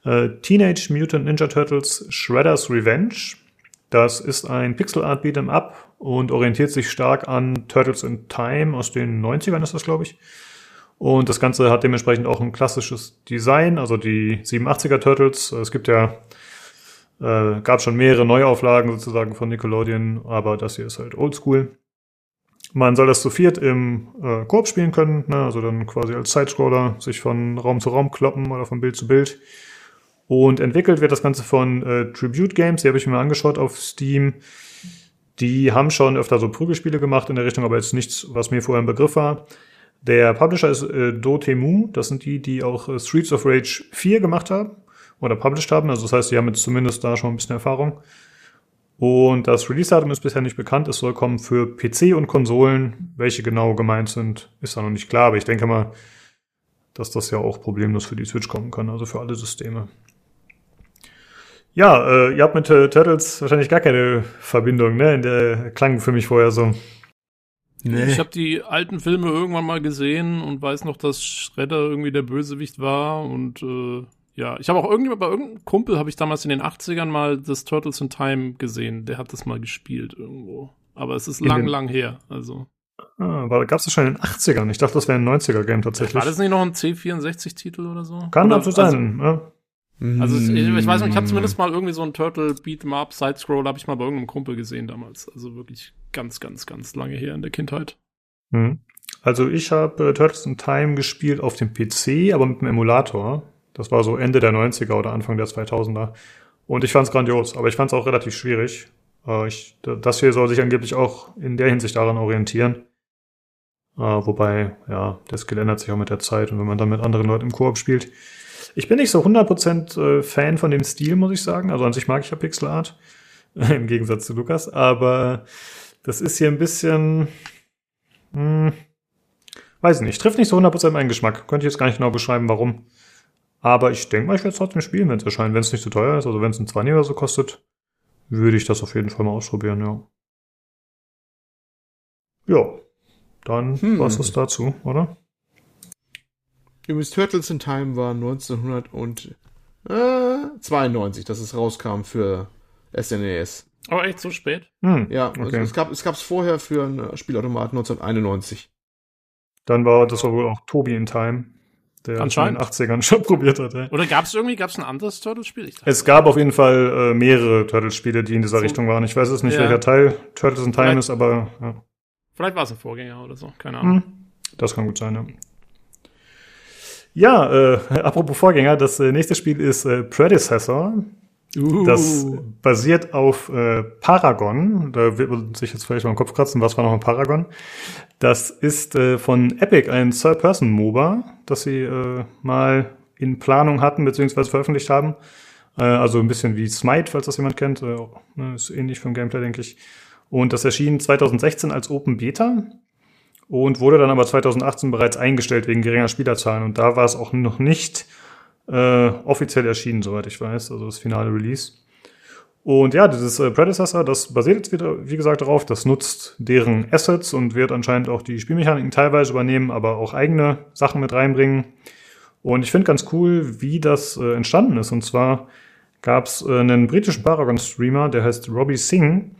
Äh, Teenage Mutant Ninja Turtles Shredder's Revenge. Das ist ein Pixel Art Beat'em Up und orientiert sich stark an Turtles in Time aus den 90ern ist das, glaube ich. Und das Ganze hat dementsprechend auch ein klassisches Design, also die 87er Turtles. Es gibt ja, äh, gab schon mehrere Neuauflagen sozusagen von Nickelodeon, aber das hier ist halt oldschool. Man soll das zu viert im äh, Koop spielen können, ne? also dann quasi als Sidescroller sich von Raum zu Raum kloppen oder von Bild zu Bild. Und entwickelt wird das Ganze von äh, Tribute Games, die habe ich mir angeschaut auf Steam. Die haben schon öfter so Prügelspiele gemacht in der Richtung, aber jetzt nichts, was mir vorher im Begriff war. Der Publisher ist äh, Dotemu, das sind die, die auch äh, Streets of Rage 4 gemacht haben oder published haben. Also das heißt, die haben jetzt zumindest da schon ein bisschen Erfahrung. Und das Release-Datum ist bisher nicht bekannt. Es soll kommen für PC und Konsolen. Welche genau gemeint sind, ist da noch nicht klar. Aber ich denke mal, dass das ja auch problemlos für die Switch kommen kann, also für alle Systeme. Ja, äh, ihr habt mit äh, Turtles wahrscheinlich gar keine Verbindung, ne? In der klang für mich vorher so. Nee. Ich habe die alten Filme irgendwann mal gesehen und weiß noch, dass Shredder irgendwie der Bösewicht war und äh, ja, ich habe auch irgendwie bei irgendeinem Kumpel habe ich damals in den 80ern mal das Turtles in Time gesehen. Der hat das mal gespielt irgendwo. Aber es ist in lang, lang her. Also. Ah, aber gab es das schon in den 80ern? Ich dachte, das wäre ein 90er-Game tatsächlich. War das nicht noch ein C64-Titel oder so? Kann oder, sein, also, ja. Also ich, ich weiß nicht, ich habe zumindest mal irgendwie so ein Turtle Beat'em Up Sidescroll habe ich mal bei irgendeinem Kumpel gesehen damals. Also wirklich ganz, ganz, ganz lange her in der Kindheit. Mhm. Also ich habe äh, Turtles in Time gespielt auf dem PC, aber mit dem Emulator. Das war so Ende der 90er oder Anfang der 2000er. Und ich fand es grandios, aber ich fand es auch relativ schwierig. Äh, ich, das hier soll sich angeblich auch in der Hinsicht daran orientieren. Äh, wobei, ja, der Skill ändert sich auch mit der Zeit und wenn man dann mit anderen Leuten im Koop spielt. Ich bin nicht so 100% äh, Fan von dem Stil, muss ich sagen. Also an sich mag ich ja Pixel Art. Im Gegensatz zu Lukas. Aber das ist hier ein bisschen, hm, weiß nicht, trifft nicht so 100% meinen Geschmack. Könnte ich jetzt gar nicht genau beschreiben, warum. Aber ich denke mal, ich werde es trotzdem spielen, wenn es erscheint. Wenn es nicht zu so teuer ist, also wenn es ein 20 oder so kostet, würde ich das auf jeden Fall mal ausprobieren, ja. Ja, dann hm. was ist dazu, oder? Übrigens, Turtles in Time war 1992, dass es rauskam für SNES. Aber oh, echt so spät? Hm, ja, okay. also es gab es gab's vorher für ein Spielautomat 1991. Dann war das wohl auch Tobi in Time der Anscheinend. in den 80ern schon probiert hat. Ja. Oder gab es irgendwie, gab es ein anderes Turtles-Spiel? Es gab auf jeden Fall äh, mehrere Turtles-Spiele, die in dieser so, Richtung waren. Ich weiß es nicht, ja. welcher Teil Turtles in Time vielleicht, ist, aber ja. Vielleicht war es ein Vorgänger oder so, keine Ahnung. Hm, das kann gut sein, ja. Ja, äh, apropos Vorgänger, das äh, nächste Spiel ist äh, Predecessor. Uh. Das basiert auf äh, Paragon. Da wird man sich jetzt vielleicht mal im Kopf kratzen, was war noch ein Paragon? Das ist äh, von Epic ein Third-Person-MOBA, das sie äh, mal in Planung hatten bzw. veröffentlicht haben. Äh, also ein bisschen wie Smite, falls das jemand kennt. Äh, ne, ist ähnlich vom Gameplay, denke ich. Und das erschien 2016 als Open Beta und wurde dann aber 2018 bereits eingestellt wegen geringer Spielerzahlen. Und da war es auch noch nicht äh, offiziell erschienen, soweit ich weiß, also das finale Release. Und ja, dieses äh, Predecessor, das basiert jetzt wieder, wie gesagt, darauf, das nutzt deren Assets und wird anscheinend auch die Spielmechaniken teilweise übernehmen, aber auch eigene Sachen mit reinbringen. Und ich finde ganz cool, wie das äh, entstanden ist. Und zwar gab es äh, einen britischen Paragon-Streamer, der heißt Robbie Singh.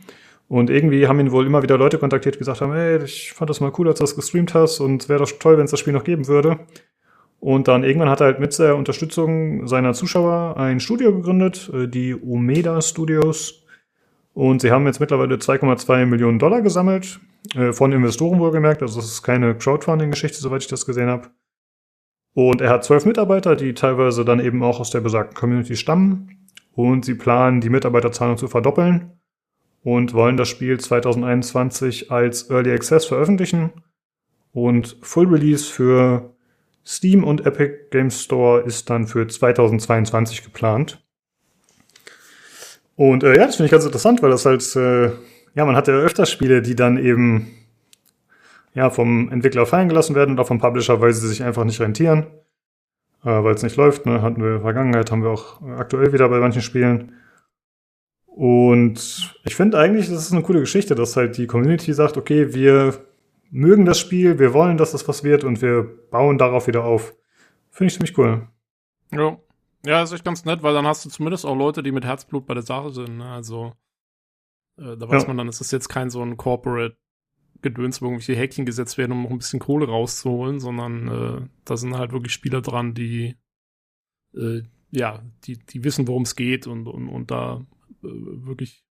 Und irgendwie haben ihn wohl immer wieder Leute kontaktiert, die gesagt haben, ey, ich fand das mal cool, als du das gestreamt hast und wäre doch toll, wenn es das Spiel noch geben würde. Und dann irgendwann hat er halt mit der Unterstützung seiner Zuschauer ein Studio gegründet, äh, die Omeda Studios. Und sie haben jetzt mittlerweile 2,2 Millionen Dollar gesammelt, äh, von Investoren wohlgemerkt. Also es ist keine Crowdfunding-Geschichte, soweit ich das gesehen habe. Und er hat zwölf Mitarbeiter, die teilweise dann eben auch aus der besagten Community stammen. Und sie planen, die Mitarbeiterzahl zu verdoppeln und wollen das Spiel 2021 als Early Access veröffentlichen und Full Release für Steam und Epic Games Store ist dann für 2022 geplant. Und äh, ja, das finde ich ganz interessant, weil das halt, äh, ja, man hat ja öfter Spiele, die dann eben ja vom Entwickler fallen gelassen werden oder vom Publisher, weil sie sich einfach nicht rentieren, äh, weil es nicht läuft. Ne? Hatten wir in der Vergangenheit, haben wir auch aktuell wieder bei manchen Spielen. Und ich finde eigentlich, das ist eine coole Geschichte, dass halt die Community sagt, okay, wir mögen das Spiel, wir wollen, dass das was wird und wir bauen darauf wieder auf. Finde ich ziemlich cool. Ja. Ja, ist echt ganz nett, weil dann hast du zumindest auch Leute, die mit Herzblut bei der Sache sind. Ne? Also äh, da weiß ja. man dann, es ist jetzt kein so ein Corporate Gedöns, wo irgendwelche Häkchen gesetzt werden, um noch ein bisschen Kohle rauszuholen, sondern äh, da sind halt wirklich Spieler dran, die äh, ja, die, die wissen, worum es geht und, und, und da äh, wirklich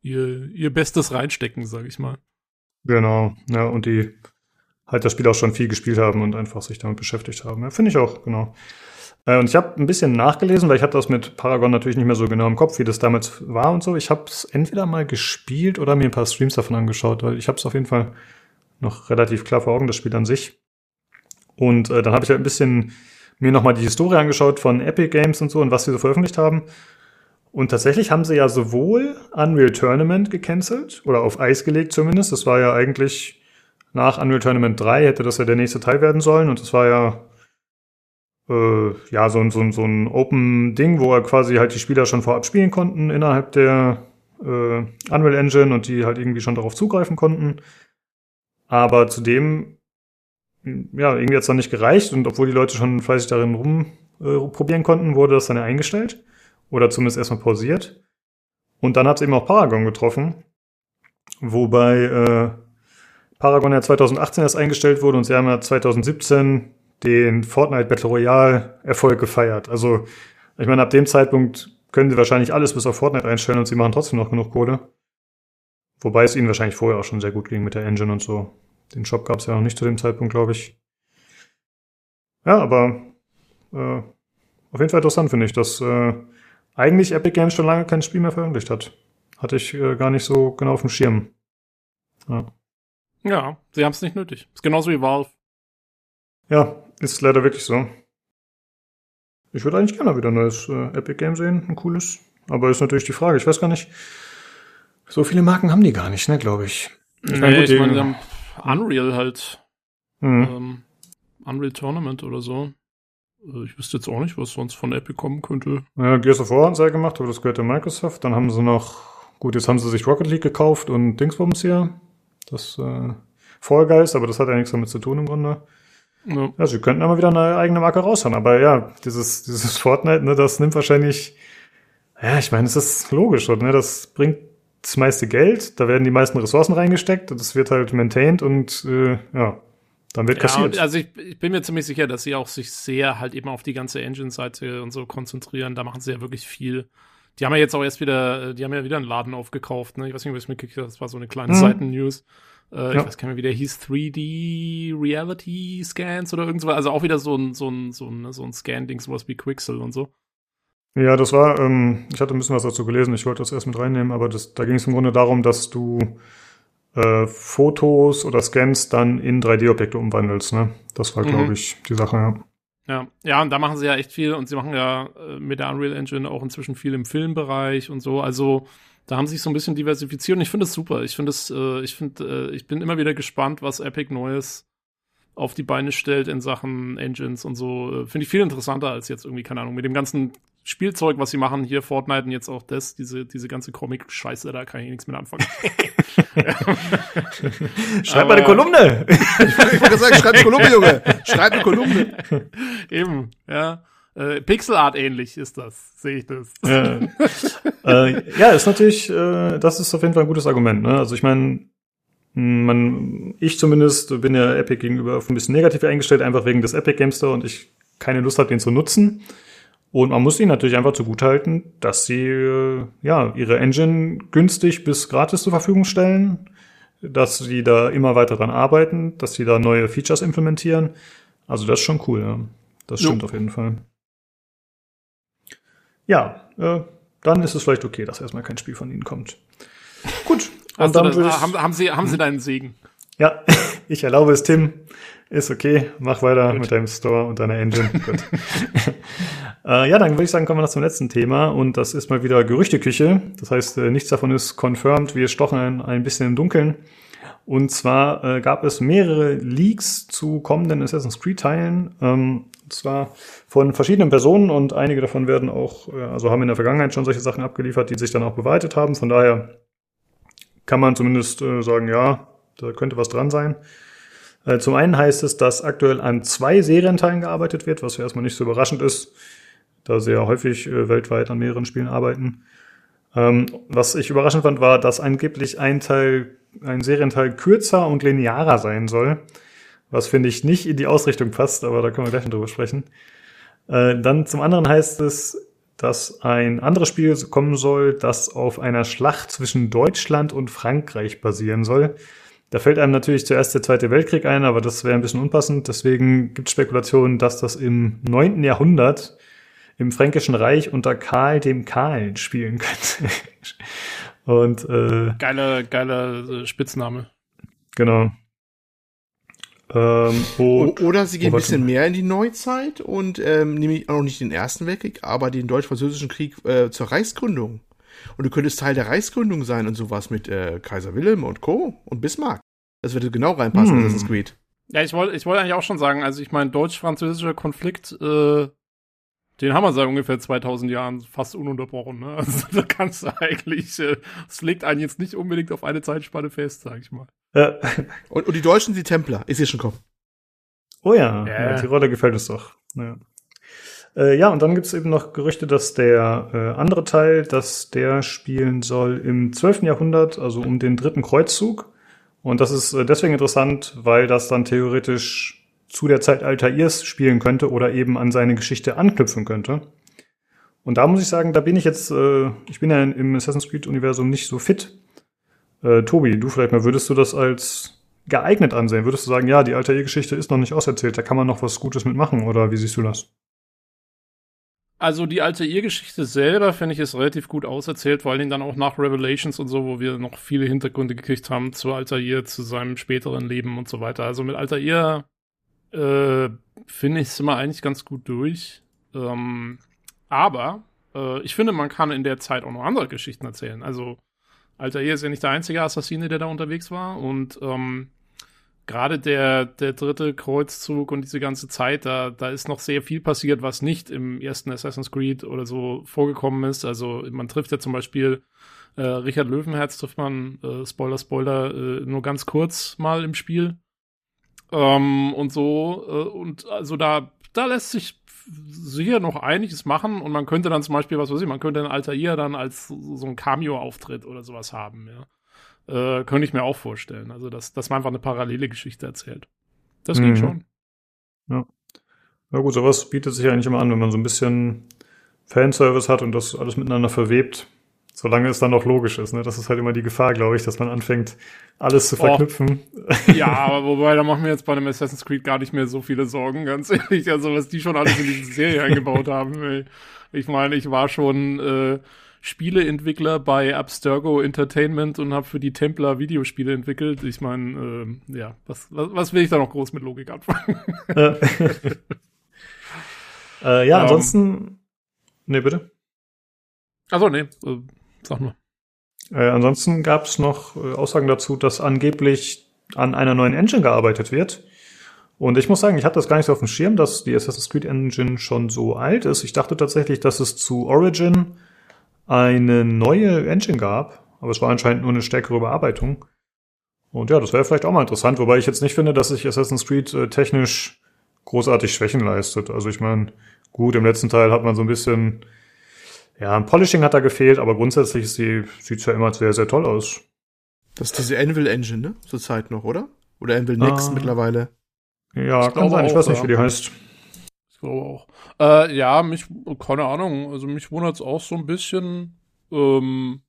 ihr, ihr Bestes reinstecken, sag ich mal. Genau, ja, und die halt das Spiel auch schon viel gespielt haben und einfach sich damit beschäftigt haben. Ja, Finde ich auch, genau. Äh, und ich habe ein bisschen nachgelesen, weil ich habe das mit Paragon natürlich nicht mehr so genau im Kopf, wie das damals war und so. Ich habe es entweder mal gespielt oder mir ein paar Streams davon angeschaut, weil ich habe es auf jeden Fall noch relativ klar vor Augen, das Spiel an sich. Und äh, dann habe ich halt ein bisschen mir nochmal die Historie angeschaut von Epic Games und so und was sie so veröffentlicht haben. Und tatsächlich haben sie ja sowohl Unreal Tournament gecancelt oder auf Eis gelegt zumindest. Das war ja eigentlich nach Unreal Tournament 3 hätte das ja der nächste Teil werden sollen und das war ja äh, ja so, so, so ein Open Ding, wo er quasi halt die Spieler schon vorab spielen konnten innerhalb der äh, Unreal Engine und die halt irgendwie schon darauf zugreifen konnten. Aber zudem ja, irgendwie hat es dann nicht gereicht und obwohl die Leute schon fleißig darin rumprobieren äh, konnten, wurde das dann ja eingestellt oder zumindest erstmal pausiert. Und dann hat es eben auch Paragon getroffen, wobei äh, Paragon ja 2018 erst eingestellt wurde und sie haben ja 2017 den Fortnite Battle Royale Erfolg gefeiert. Also ich meine, ab dem Zeitpunkt können sie wahrscheinlich alles bis auf Fortnite einstellen und sie machen trotzdem noch genug Kohle. Wobei es ihnen wahrscheinlich vorher auch schon sehr gut ging mit der Engine und so. Den Shop gab es ja noch nicht zu dem Zeitpunkt, glaube ich. Ja, aber äh, auf jeden Fall interessant finde ich, dass äh, eigentlich Epic Games schon lange kein Spiel mehr veröffentlicht hat. Hatte ich äh, gar nicht so genau auf dem Schirm. Ja, ja sie haben es nicht nötig. Ist genauso wie Valve. Ja, ist leider wirklich so. Ich würde eigentlich gerne wieder ein neues äh, Epic Game sehen, ein cooles. Aber ist natürlich die Frage. Ich weiß gar nicht, so viele Marken haben die gar nicht, ne, glaube ich. Ich nee, meine, ich meine, Unreal halt. Mhm. Ähm, Unreal Tournament oder so. Äh, ich wüsste jetzt auch nicht, was sonst von Epic kommen könnte. Ja, Gears of War haben sie ja gemacht, aber das gehört der Microsoft. Dann haben sie noch, gut, jetzt haben sie sich Rocket League gekauft und Dingsbums hier. Das äh, Guys, aber das hat ja nichts damit zu tun im Grunde. Ja. ja, sie könnten aber wieder eine eigene Marke raushauen. Aber ja, dieses, dieses Fortnite, ne, das nimmt wahrscheinlich, ja, ich meine, es ist logisch, ne? Das bringt das meiste Geld, da werden die meisten Ressourcen reingesteckt, das wird halt maintained und äh, ja, dann wird kassiert. Ja, also ich, ich, bin mir ziemlich sicher, dass sie auch sich sehr halt eben auf die ganze Engine-Seite und so konzentrieren. Da machen sie ja wirklich viel. Die haben ja jetzt auch erst wieder, die haben ja wieder einen Laden aufgekauft, ne? Ich weiß nicht, ob ich es mitgekriegt habe, das war so eine kleine mhm. Seiten-News. Äh, ja. Ich weiß gar nicht mehr, wie der hieß, 3D Reality Scans oder irgendwas. Also auch wieder so ein, so ein, so ein, so ein Scan-Ding, sowas wie Quixel und so. Ja, das war, ähm, ich hatte ein bisschen was dazu gelesen, ich wollte das erst mit reinnehmen, aber das, da ging es im Grunde darum, dass du äh, Fotos oder Scans dann in 3D-Objekte umwandelst, ne? Das war, glaube mhm. ich, die Sache, ja. Ja, ja, und da machen sie ja echt viel und sie machen ja äh, mit der Unreal Engine auch inzwischen viel im Filmbereich und so. Also da haben sie sich so ein bisschen diversifiziert und ich finde es super. Ich finde es, äh, ich finde, äh, ich bin immer wieder gespannt, was Epic Neues auf die Beine stellt in Sachen Engines und so. Äh, finde ich viel interessanter als jetzt irgendwie, keine Ahnung, mit dem ganzen Spielzeug, was sie machen, hier Fortnite und jetzt auch das, diese, diese ganze Comic-Scheiße, da kann ich nichts mit anfangen. schreib mal eine Kolumne! ich wollte sagen, schreib eine Kolumne, Junge! Schreib eine Kolumne! Eben, ja. Äh, Pixelart ähnlich ist das, sehe ich das. Ja. äh, ja, ist natürlich, äh, das ist auf jeden Fall ein gutes Argument. Ne? Also ich meine, man, ich zumindest bin ja Epic gegenüber ein bisschen negativ eingestellt, einfach wegen des Epic Game Store und ich keine Lust habe, den zu nutzen. Und man muss ihnen natürlich einfach zugutehalten, dass sie äh, ja ihre Engine günstig bis gratis zur Verfügung stellen, dass sie da immer weiter dran arbeiten, dass sie da neue Features implementieren. Also das ist schon cool, ja. Das stimmt jo. auf jeden Fall. Ja, äh, dann ist es vielleicht okay, dass erstmal kein Spiel von ihnen kommt. Gut. Und dann das, ich, haben, haben, Sie, haben Sie hm? deinen Segen? Ja, ich erlaube es, Tim. Ist okay, mach weiter Gut. mit deinem Store und deiner Engine. Gut. äh, ja, dann würde ich sagen, kommen wir noch zum letzten Thema und das ist mal wieder Gerüchteküche. Das heißt, äh, nichts davon ist confirmed. Wir stochen ein, ein bisschen im Dunkeln. Und zwar äh, gab es mehrere Leaks zu kommenden Assassin's Creed Teilen. Ähm, und zwar von verschiedenen Personen und einige davon werden auch, äh, also haben in der Vergangenheit schon solche Sachen abgeliefert, die sich dann auch bewahrheitet haben. Von daher kann man zumindest äh, sagen, ja, da könnte was dran sein. Äh, zum einen heißt es, dass aktuell an zwei Serienteilen gearbeitet wird, was ja erstmal nicht so überraschend ist. da sie ja häufig äh, weltweit an mehreren Spielen arbeiten. Ähm, was ich überraschend fand, war, dass angeblich ein Teil, ein Serienteil kürzer und linearer sein soll. Was finde ich nicht in die Ausrichtung passt, aber da können wir gleich noch drüber sprechen. Äh, dann zum anderen heißt es, dass ein anderes Spiel kommen soll, das auf einer Schlacht zwischen Deutschland und Frankreich basieren soll. Da fällt einem natürlich zuerst der Zweite Weltkrieg ein, aber das wäre ein bisschen unpassend. Deswegen gibt es Spekulationen, dass das im neunten Jahrhundert im Fränkischen Reich unter Karl dem Kahlen spielen könnte. und äh, geiler, geiler äh, Spitzname. Genau. Ähm, Oder sie gehen ein bisschen mehr in die Neuzeit und ähm, nämlich auch nicht den Ersten Weltkrieg, aber den Deutsch-Französischen Krieg äh, zur Reichsgründung. Und du könntest Teil der Reichsgründung sein und sowas mit äh, Kaiser Wilhelm und Co. und Bismarck. Das würde genau reinpassen, hm. Assassin's Creed. Ja, ich wollte ich wollte eigentlich auch schon sagen, also ich meine, deutsch-französischer Konflikt, äh, den haben wir seit ungefähr 2000 Jahren fast ununterbrochen. Ne? Also da kannst du eigentlich, äh, es äh, legt einen jetzt nicht unbedingt auf eine Zeitspanne fest, sag ich mal. Ja. Und, und die Deutschen, die Templer, ist hier schon kommen. Oh ja, ja. ja die Rolle gefällt es doch. Ja. Äh, ja, und dann gibt es eben noch Gerüchte, dass der äh, andere Teil, dass der spielen soll im 12. Jahrhundert, also um den dritten Kreuzzug. Und das ist äh, deswegen interessant, weil das dann theoretisch zu der Zeit Altairs spielen könnte oder eben an seine Geschichte anknüpfen könnte. Und da muss ich sagen, da bin ich jetzt, äh, ich bin ja im Assassin's Creed-Universum nicht so fit. Äh, Tobi, du vielleicht mal, würdest du das als geeignet ansehen? Würdest du sagen, ja, die Altair-Geschichte ist noch nicht auserzählt, da kann man noch was Gutes mitmachen, oder wie siehst du das? Also die alte Ihr-Geschichte selber finde ich ist relativ gut auserzählt, vor allen dann auch nach Revelations und so, wo wir noch viele Hintergründe gekriegt haben zu Altair, zu seinem späteren Leben und so weiter. Also mit Altair äh, finde ich es immer eigentlich ganz gut durch. Ähm, aber äh, ich finde, man kann in der Zeit auch noch andere Geschichten erzählen. Also Altair ist ja nicht der einzige Assassine, der da unterwegs war und ähm, gerade der, der dritte Kreuzzug und diese ganze Zeit, da, da ist noch sehr viel passiert, was nicht im ersten Assassin's Creed oder so vorgekommen ist. Also man trifft ja zum Beispiel äh, Richard Löwenherz, trifft man, äh, Spoiler, Spoiler, äh, nur ganz kurz mal im Spiel. Ähm, und so, äh, und also da, da lässt sich sicher noch einiges machen und man könnte dann zum Beispiel, was weiß ich, man könnte ein Altair dann als so ein Cameo-Auftritt oder sowas haben, ja. Äh, könnte ich mir auch vorstellen. Also, dass, dass man einfach eine parallele Geschichte erzählt. Das mhm. schon. Ja. Na gut, sowas bietet sich eigentlich immer an, wenn man so ein bisschen Fanservice hat und das alles miteinander verwebt. Solange es dann noch logisch ist, ne? Das ist halt immer die Gefahr, glaube ich, dass man anfängt, alles zu verknüpfen. Oh. Ja, aber wobei, da machen wir jetzt bei einem Assassin's Creed gar nicht mehr so viele Sorgen, ganz ehrlich. Also, was die schon alles in diese Serie eingebaut haben. Ich meine, ich war schon äh, Spieleentwickler bei Abstergo Entertainment und habe für die Templar Videospiele entwickelt. Ich meine, äh, ja, was, was, was, will ich da noch groß mit Logik anfangen? äh, ja, um, ansonsten. Nee, bitte. Achso, nee, äh, sag mal. Äh, ansonsten gab es noch äh, Aussagen dazu, dass angeblich an einer neuen Engine gearbeitet wird. Und ich muss sagen, ich hatte das gar nicht so auf dem Schirm, dass die Assassin's Creed Engine schon so alt ist. Ich dachte tatsächlich, dass es zu Origin eine neue Engine gab, aber es war anscheinend nur eine stärkere Überarbeitung. Und ja, das wäre vielleicht auch mal interessant, wobei ich jetzt nicht finde, dass sich Assassin's Creed äh, technisch großartig Schwächen leistet. Also ich meine, gut, im letzten Teil hat man so ein bisschen, ja, ein Polishing hat da gefehlt, aber grundsätzlich ist sie, sieht's ja immer sehr, sehr toll aus. Das ist diese Anvil Engine, ne? Zurzeit noch, oder? Oder Anvil Next ah, mittlerweile. Ja, ich kann sein, ich weiß nicht, wie die heißt. Ich glaube auch. Äh, ja, mich, keine Ahnung, also mich wundert es auch so ein bisschen. Ähm,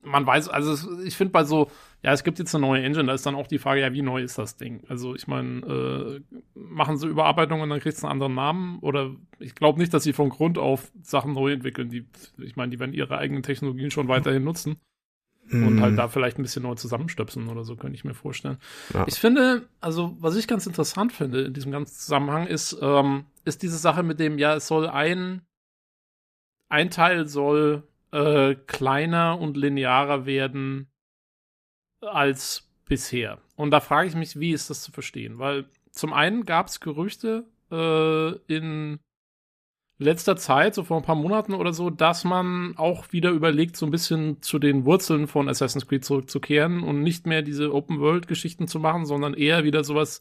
man weiß, also ich finde bei so, ja, es gibt jetzt eine neue Engine, da ist dann auch die Frage, ja, wie neu ist das Ding? Also ich meine, äh, machen sie Überarbeitungen und dann kriegt es einen anderen Namen? Oder ich glaube nicht, dass sie von Grund auf Sachen neu entwickeln. Die, ich meine, die werden ihre eigenen Technologien schon weiterhin nutzen mhm. und halt da vielleicht ein bisschen neu zusammenstöpseln oder so, könnte ich mir vorstellen. Ja. Ich finde, also was ich ganz interessant finde in diesem ganzen Zusammenhang ist, ähm, ist diese Sache mit dem, ja, es soll ein, ein Teil soll äh, kleiner und linearer werden als bisher. Und da frage ich mich, wie ist das zu verstehen? Weil zum einen gab es Gerüchte äh, in letzter Zeit, so vor ein paar Monaten oder so, dass man auch wieder überlegt, so ein bisschen zu den Wurzeln von Assassin's Creed zurückzukehren und nicht mehr diese Open-World-Geschichten zu machen, sondern eher wieder sowas,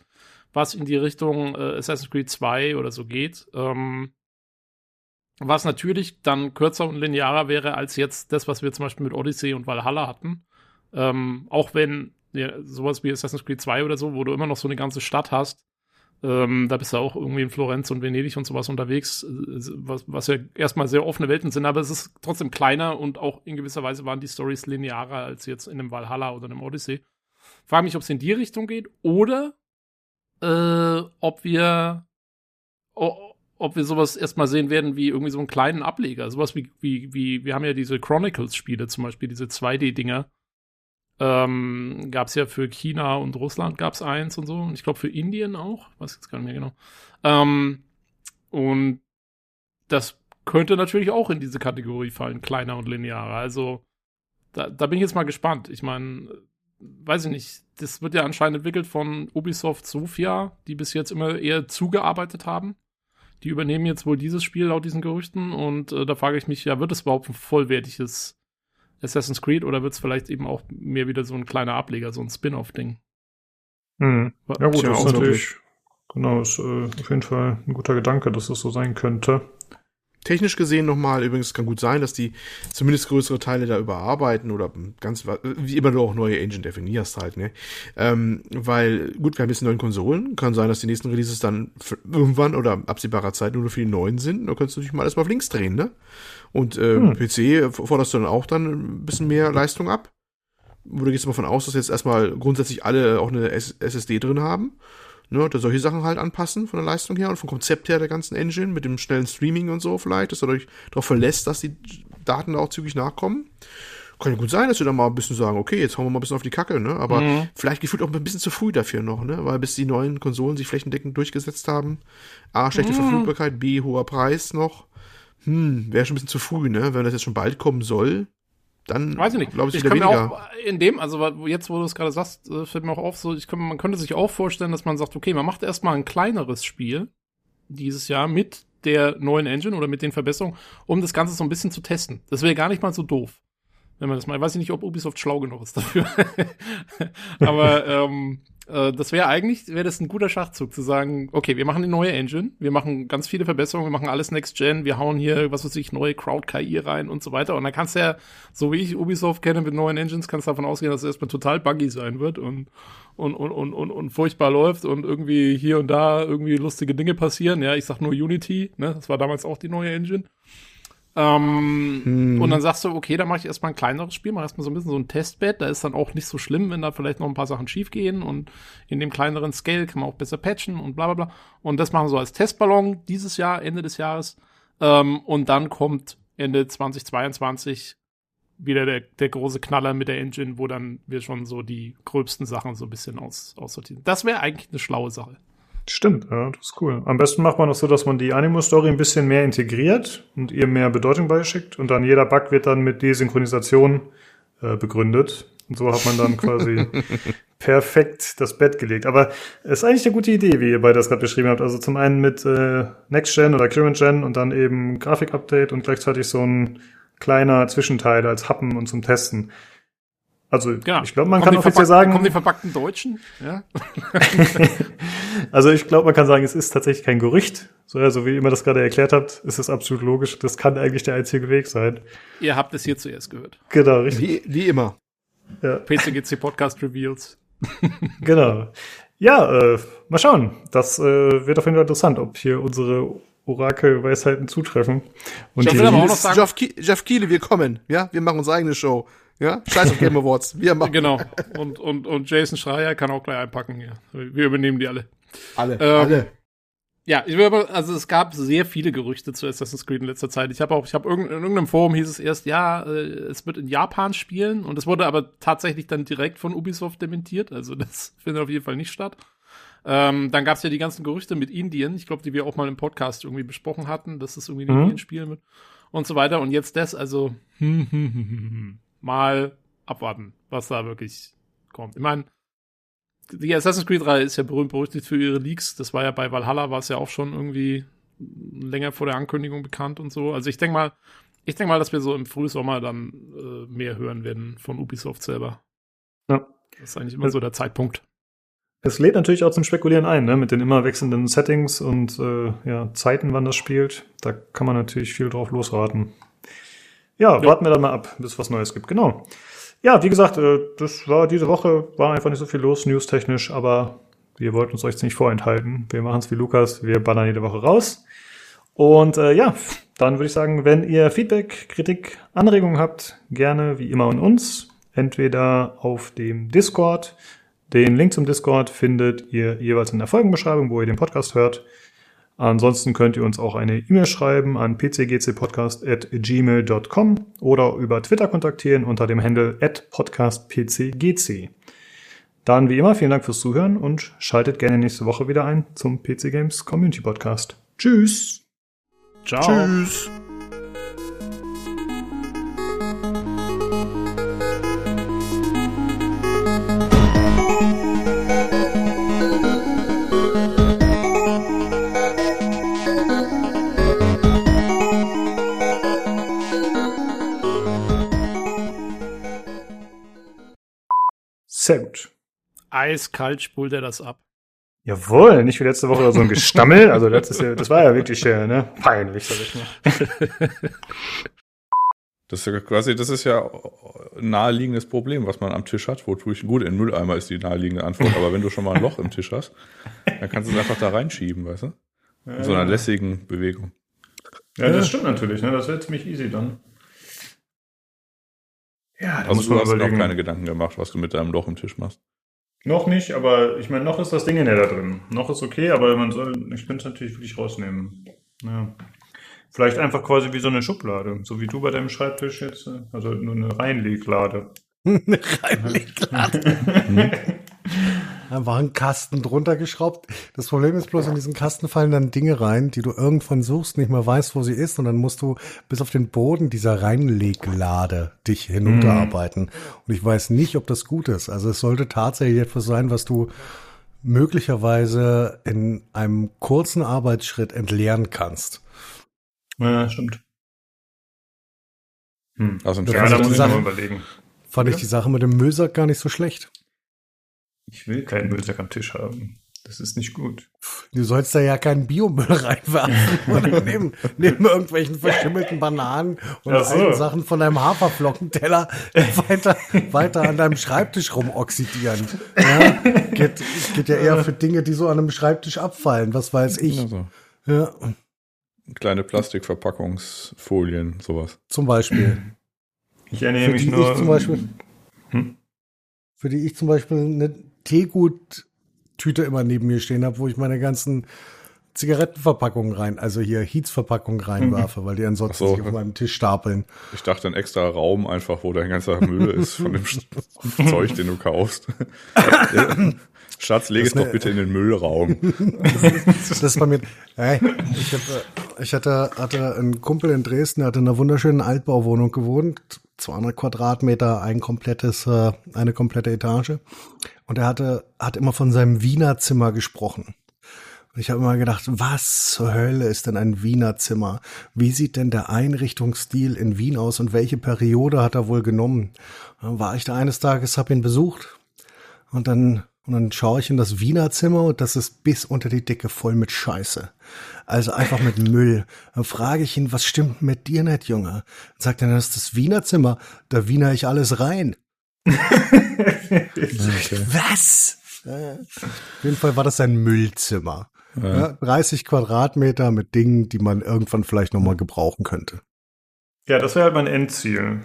was in die Richtung äh, Assassin's Creed 2 oder so geht. Ähm, was natürlich dann kürzer und linearer wäre als jetzt das, was wir zum Beispiel mit Odyssey und Valhalla hatten. Ähm, auch wenn ja, sowas wie Assassin's Creed 2 oder so, wo du immer noch so eine ganze Stadt hast, ähm, da bist du auch irgendwie in Florenz und Venedig und sowas unterwegs, äh, was, was ja erstmal sehr offene Welten sind, aber es ist trotzdem kleiner und auch in gewisser Weise waren die Stories linearer als jetzt in einem Valhalla oder einem Odyssey. Frage mich, ob es in die Richtung geht oder äh, ob wir ob wir sowas erstmal sehen werden wie irgendwie so einen kleinen Ableger. Sowas wie, wie, wie, wir haben ja diese Chronicles-Spiele zum Beispiel, diese 2D-Dinger. Ähm, gab es ja für China und Russland gab es eins und so. Und ich glaube für Indien auch. Weiß jetzt gar nicht mehr genau. Ähm, und das könnte natürlich auch in diese Kategorie fallen, kleiner und linearer. Also da, da bin ich jetzt mal gespannt. Ich meine, weiß ich nicht, das wird ja anscheinend entwickelt von Ubisoft Sofia, die bis jetzt immer eher zugearbeitet haben. Die übernehmen jetzt wohl dieses Spiel laut diesen Gerüchten und äh, da frage ich mich, ja, wird es überhaupt ein vollwertiges Assassin's Creed oder wird es vielleicht eben auch mehr wieder so ein kleiner Ableger, so ein Spin-off-Ding? Mhm. Ja gut, das ist natürlich, genau, ist äh, auf jeden Fall ein guter Gedanke, dass es das so sein könnte. Technisch gesehen nochmal, übrigens kann gut sein, dass die zumindest größere Teile da überarbeiten oder ganz, wie immer du auch neue Engine definierst halt, ne? Ähm, weil, gut, wir haben jetzt neuen Konsolen, kann sein, dass die nächsten Releases dann irgendwann oder absehbarer Zeit nur für die neuen sind, da könntest du dich mal erstmal auf links drehen, ne? Und äh, hm. PC forderst du dann auch dann ein bisschen mehr Leistung ab. Wo du gehst mal von aus, dass jetzt erstmal grundsätzlich alle auch eine SSD drin haben ne, da solche Sachen halt anpassen von der Leistung her und vom Konzept her der ganzen Engine mit dem schnellen Streaming und so vielleicht, dass er euch darauf verlässt, dass die Daten da auch zügig nachkommen. Kann ja gut sein, dass wir dann mal ein bisschen sagen, okay, jetzt hauen wir mal ein bisschen auf die Kacke, ne? Aber mhm. vielleicht gefühlt auch ein bisschen zu früh dafür noch, ne? Weil bis die neuen Konsolen sich flächendeckend durchgesetzt haben, A, schlechte mhm. Verfügbarkeit, B, hoher Preis noch. Hm, wäre schon ein bisschen zu früh, ne? Wenn das jetzt schon bald kommen soll, dann weiß ich nicht. Glaube ich, ich kann mir auch in dem, also jetzt, wo du es gerade sagst, äh, fällt mir auch auf, so ich kann, man könnte sich auch vorstellen, dass man sagt, okay, man macht erstmal ein kleineres Spiel dieses Jahr mit der neuen Engine oder mit den Verbesserungen, um das Ganze so ein bisschen zu testen. Das wäre gar nicht mal so doof. Wenn man das mal, ich weiß nicht, ob Ubisoft schlau genug ist dafür. Aber ähm, äh, das wäre eigentlich, wäre das ein guter Schachzug zu sagen, okay, wir machen eine neue Engine, wir machen ganz viele Verbesserungen, wir machen alles Next Gen, wir hauen hier, was weiß ich, neue Crowd-KI rein und so weiter. Und dann kannst du ja, so wie ich Ubisoft kenne mit neuen Engines, kannst du davon ausgehen, dass es erstmal total buggy sein wird und, und, und, und, und, und furchtbar läuft und irgendwie hier und da irgendwie lustige Dinge passieren. Ja, ich sag nur Unity, ne? Das war damals auch die neue Engine. Ähm, hm. Und dann sagst du, okay, dann mache ich erstmal ein kleineres Spiel, mache erstmal so ein bisschen so ein Testbett. Da ist dann auch nicht so schlimm, wenn da vielleicht noch ein paar Sachen schief gehen. Und in dem kleineren Scale kann man auch besser patchen und bla bla bla. Und das machen wir so als Testballon dieses Jahr, Ende des Jahres. Ähm, und dann kommt Ende 2022 wieder der, der große Knaller mit der Engine, wo dann wir schon so die gröbsten Sachen so ein bisschen aus, aussortieren. Das wäre eigentlich eine schlaue Sache. Stimmt, ja, das ist cool. Am besten macht man das so, dass man die Animo-Story ein bisschen mehr integriert und ihr mehr Bedeutung beischickt und dann jeder Bug wird dann mit Desynchronisation äh, begründet. Und so hat man dann quasi perfekt das Bett gelegt. Aber es ist eigentlich eine gute Idee, wie ihr beide das gerade beschrieben habt. Also zum einen mit äh, Next Gen oder Current Gen und dann eben Grafik-Update und gleichzeitig so ein kleiner Zwischenteil als Happen und zum Testen. Also genau. ich glaube, man kommen kann offiziell sagen. Kommen die verpackten Deutschen? Ja. also ich glaube, man kann sagen, es ist tatsächlich kein Gerücht. So, ja, so wie ihr mir das gerade erklärt habt, ist es absolut logisch. Das kann eigentlich der einzige Weg sein. Ihr habt es hier zuerst gehört. Genau, richtig. Wie, wie immer. Ja. PCGC Podcast Reveals. genau. Ja, äh, mal schauen. Das äh, wird auf jeden Fall interessant, ob hier unsere Orakel-Weisheiten zutreffen. Und ich will aber auch noch sagen, Jeff, Jeff Kiele, wir kommen. Ja, wir machen unsere eigene Show. Ja, scheiß auf Game Awards. Wir machen. Genau. Und, und, und Jason Schreier kann auch gleich einpacken hier. Wir übernehmen die alle. Alle. Ähm, alle. Ja, ich will aber, also es gab sehr viele Gerüchte zu Assassin's Creed in letzter Zeit. Ich habe auch, ich habe irgend, in irgendeinem Forum hieß es erst, ja, äh, es wird in Japan spielen und es wurde aber tatsächlich dann direkt von Ubisoft dementiert. Also das findet auf jeden Fall nicht statt. Ähm, dann gab es ja die ganzen Gerüchte mit Indien, ich glaube, die wir auch mal im Podcast irgendwie besprochen hatten, dass es irgendwie in mhm. Indien spielen wird und so weiter. Und jetzt das, also hm, hm, hm, hm, hm mal abwarten, was da wirklich kommt. Ich meine, die Assassin's Creed 3 ist ja berühmt berüchtigt für ihre Leaks. Das war ja bei Valhalla war es ja auch schon irgendwie länger vor der Ankündigung bekannt und so. Also ich denke mal, ich denke mal, dass wir so im Frühsommer dann äh, mehr hören werden von Ubisoft selber. Ja. Das ist eigentlich immer so der Zeitpunkt. Es lädt natürlich auch zum Spekulieren ein, ne? mit den immer wechselnden Settings und äh, ja, Zeiten, wann das spielt. Da kann man natürlich viel drauf losraten. Ja, ja, warten wir dann mal ab, bis es was Neues gibt. Genau. Ja, wie gesagt, äh, das war diese Woche, war einfach nicht so viel los, newstechnisch, aber wir wollten uns euch nicht vorenthalten. Wir machen es wie Lukas, wir ballern jede Woche raus. Und äh, ja, dann würde ich sagen, wenn ihr Feedback, Kritik, Anregungen habt, gerne wie immer an uns. Entweder auf dem Discord. Den Link zum Discord findet ihr jeweils in der Folgenbeschreibung, wo ihr den Podcast hört. Ansonsten könnt ihr uns auch eine E-Mail schreiben an pcgcpodcast.gmail.com oder über Twitter kontaktieren unter dem Handle podcastpcgc. Dann wie immer vielen Dank fürs Zuhören und schaltet gerne nächste Woche wieder ein zum PC Games Community Podcast. Tschüss! Ciao! Tschüss! Sehr gut. Eiskalt spult er das ab. Jawohl, nicht wie letzte Woche so ein Gestammel. Also das, ist ja, das war ja wirklich äh, ne, peinlich, sag ich mal. Das ist ja quasi, das ist ja ein naheliegendes Problem, was man am Tisch hat. Wo tue ich gut in den Mülleimer ist die naheliegende Antwort. Aber wenn du schon mal ein Loch im Tisch hast, dann kannst du es einfach da reinschieben, weißt du? In so einer lässigen Bewegung. Ja, das stimmt natürlich. Ne? Das wäre ziemlich easy dann. Ja, da Also muss du man hast dir noch überlegen. keine Gedanken gemacht, was du mit deinem Loch im Tisch machst. Noch nicht, aber ich meine, noch ist das Ding ja da drin. Noch ist okay, aber man soll, ich könnte es natürlich wirklich rausnehmen. Ja. Vielleicht einfach quasi wie so eine Schublade, so wie du bei deinem Schreibtisch jetzt, also nur eine Reinleglade. Reinleglade. Einfach einen Kasten drunter geschraubt. Das Problem ist bloß, in diesen Kasten fallen dann Dinge rein, die du irgendwann suchst, nicht mehr weißt, wo sie ist, und dann musst du bis auf den Boden dieser Reinleglade dich hinunterarbeiten. Und ich weiß nicht, ob das gut ist. Also es sollte tatsächlich etwas sein, was du möglicherweise in einem kurzen Arbeitsschritt entleeren kannst. Ja, stimmt. Hm. Also ein Ja, da muss ich mal Sachen- überlegen. Fand Ja. ich die Sache mit dem Müllsack gar nicht so schlecht. Ich will keinen Müllsack am Tisch haben. Das ist nicht gut. Du sollst da ja keinen Biomüll reinwerfen oder neben, neben irgendwelchen verschimmelten Bananen und Ach so. alten Sachen von deinem Haferflockenteller weiter, weiter an deinem Schreibtisch rumoxidieren. Ja, geht, geht ja eher für Dinge, die so an einem Schreibtisch abfallen, was weiß ich. Also, Ja, kleine Plastikverpackungsfolien, sowas. zum Beispiel. Ich ernähre Für mich die nur. ich zum Beispiel, Hm? für die ich zum Beispiel eine Teegut-Tüte immer neben mir stehen habe, wo ich meine ganzen Zigarettenverpackungen rein, also hier Heats-Verpackungen reinwerfe, weil die ansonsten so. sich auf meinem Tisch stapeln. Ich dachte, ein extra Raum einfach, wo dein ganzer Müll ist von dem Zeug, den du kaufst. Schatz, leg es doch bitte in den Müllraum. Das ist bei mir. Hey, ich, hab, äh, ich hatte, hatte einen Kumpel in Dresden, der hatte in einer wunderschönen Altbauwohnung gewohnt, 200 Quadratmeter, ein komplettes, äh, eine komplette Etage. Und er hatte, hat immer von seinem Wiener Zimmer gesprochen. Und ich habe immer gedacht, was zur Hölle ist denn ein Wiener Zimmer? Wie sieht denn der Einrichtungsstil in Wien aus und welche Periode hat er wohl genommen? Dann war ich da eines Tages, habe ihn besucht und dann, und dann schaue ich in das Wiener Zimmer und das ist bis unter die Decke voll mit Scheiße. Also einfach mit Müll. Dann frage ich ihn, was stimmt mit dir nicht, Junge? Dann sagt er, das ist das Wiener Zimmer. Da wiener ich alles rein. Was? Äh, Auf jeden Fall war das sein Müllzimmer. Ja, 30 Quadratmeter mit Dingen, die man irgendwann vielleicht nochmal gebrauchen könnte. Ja, das wäre halt mein Endziel.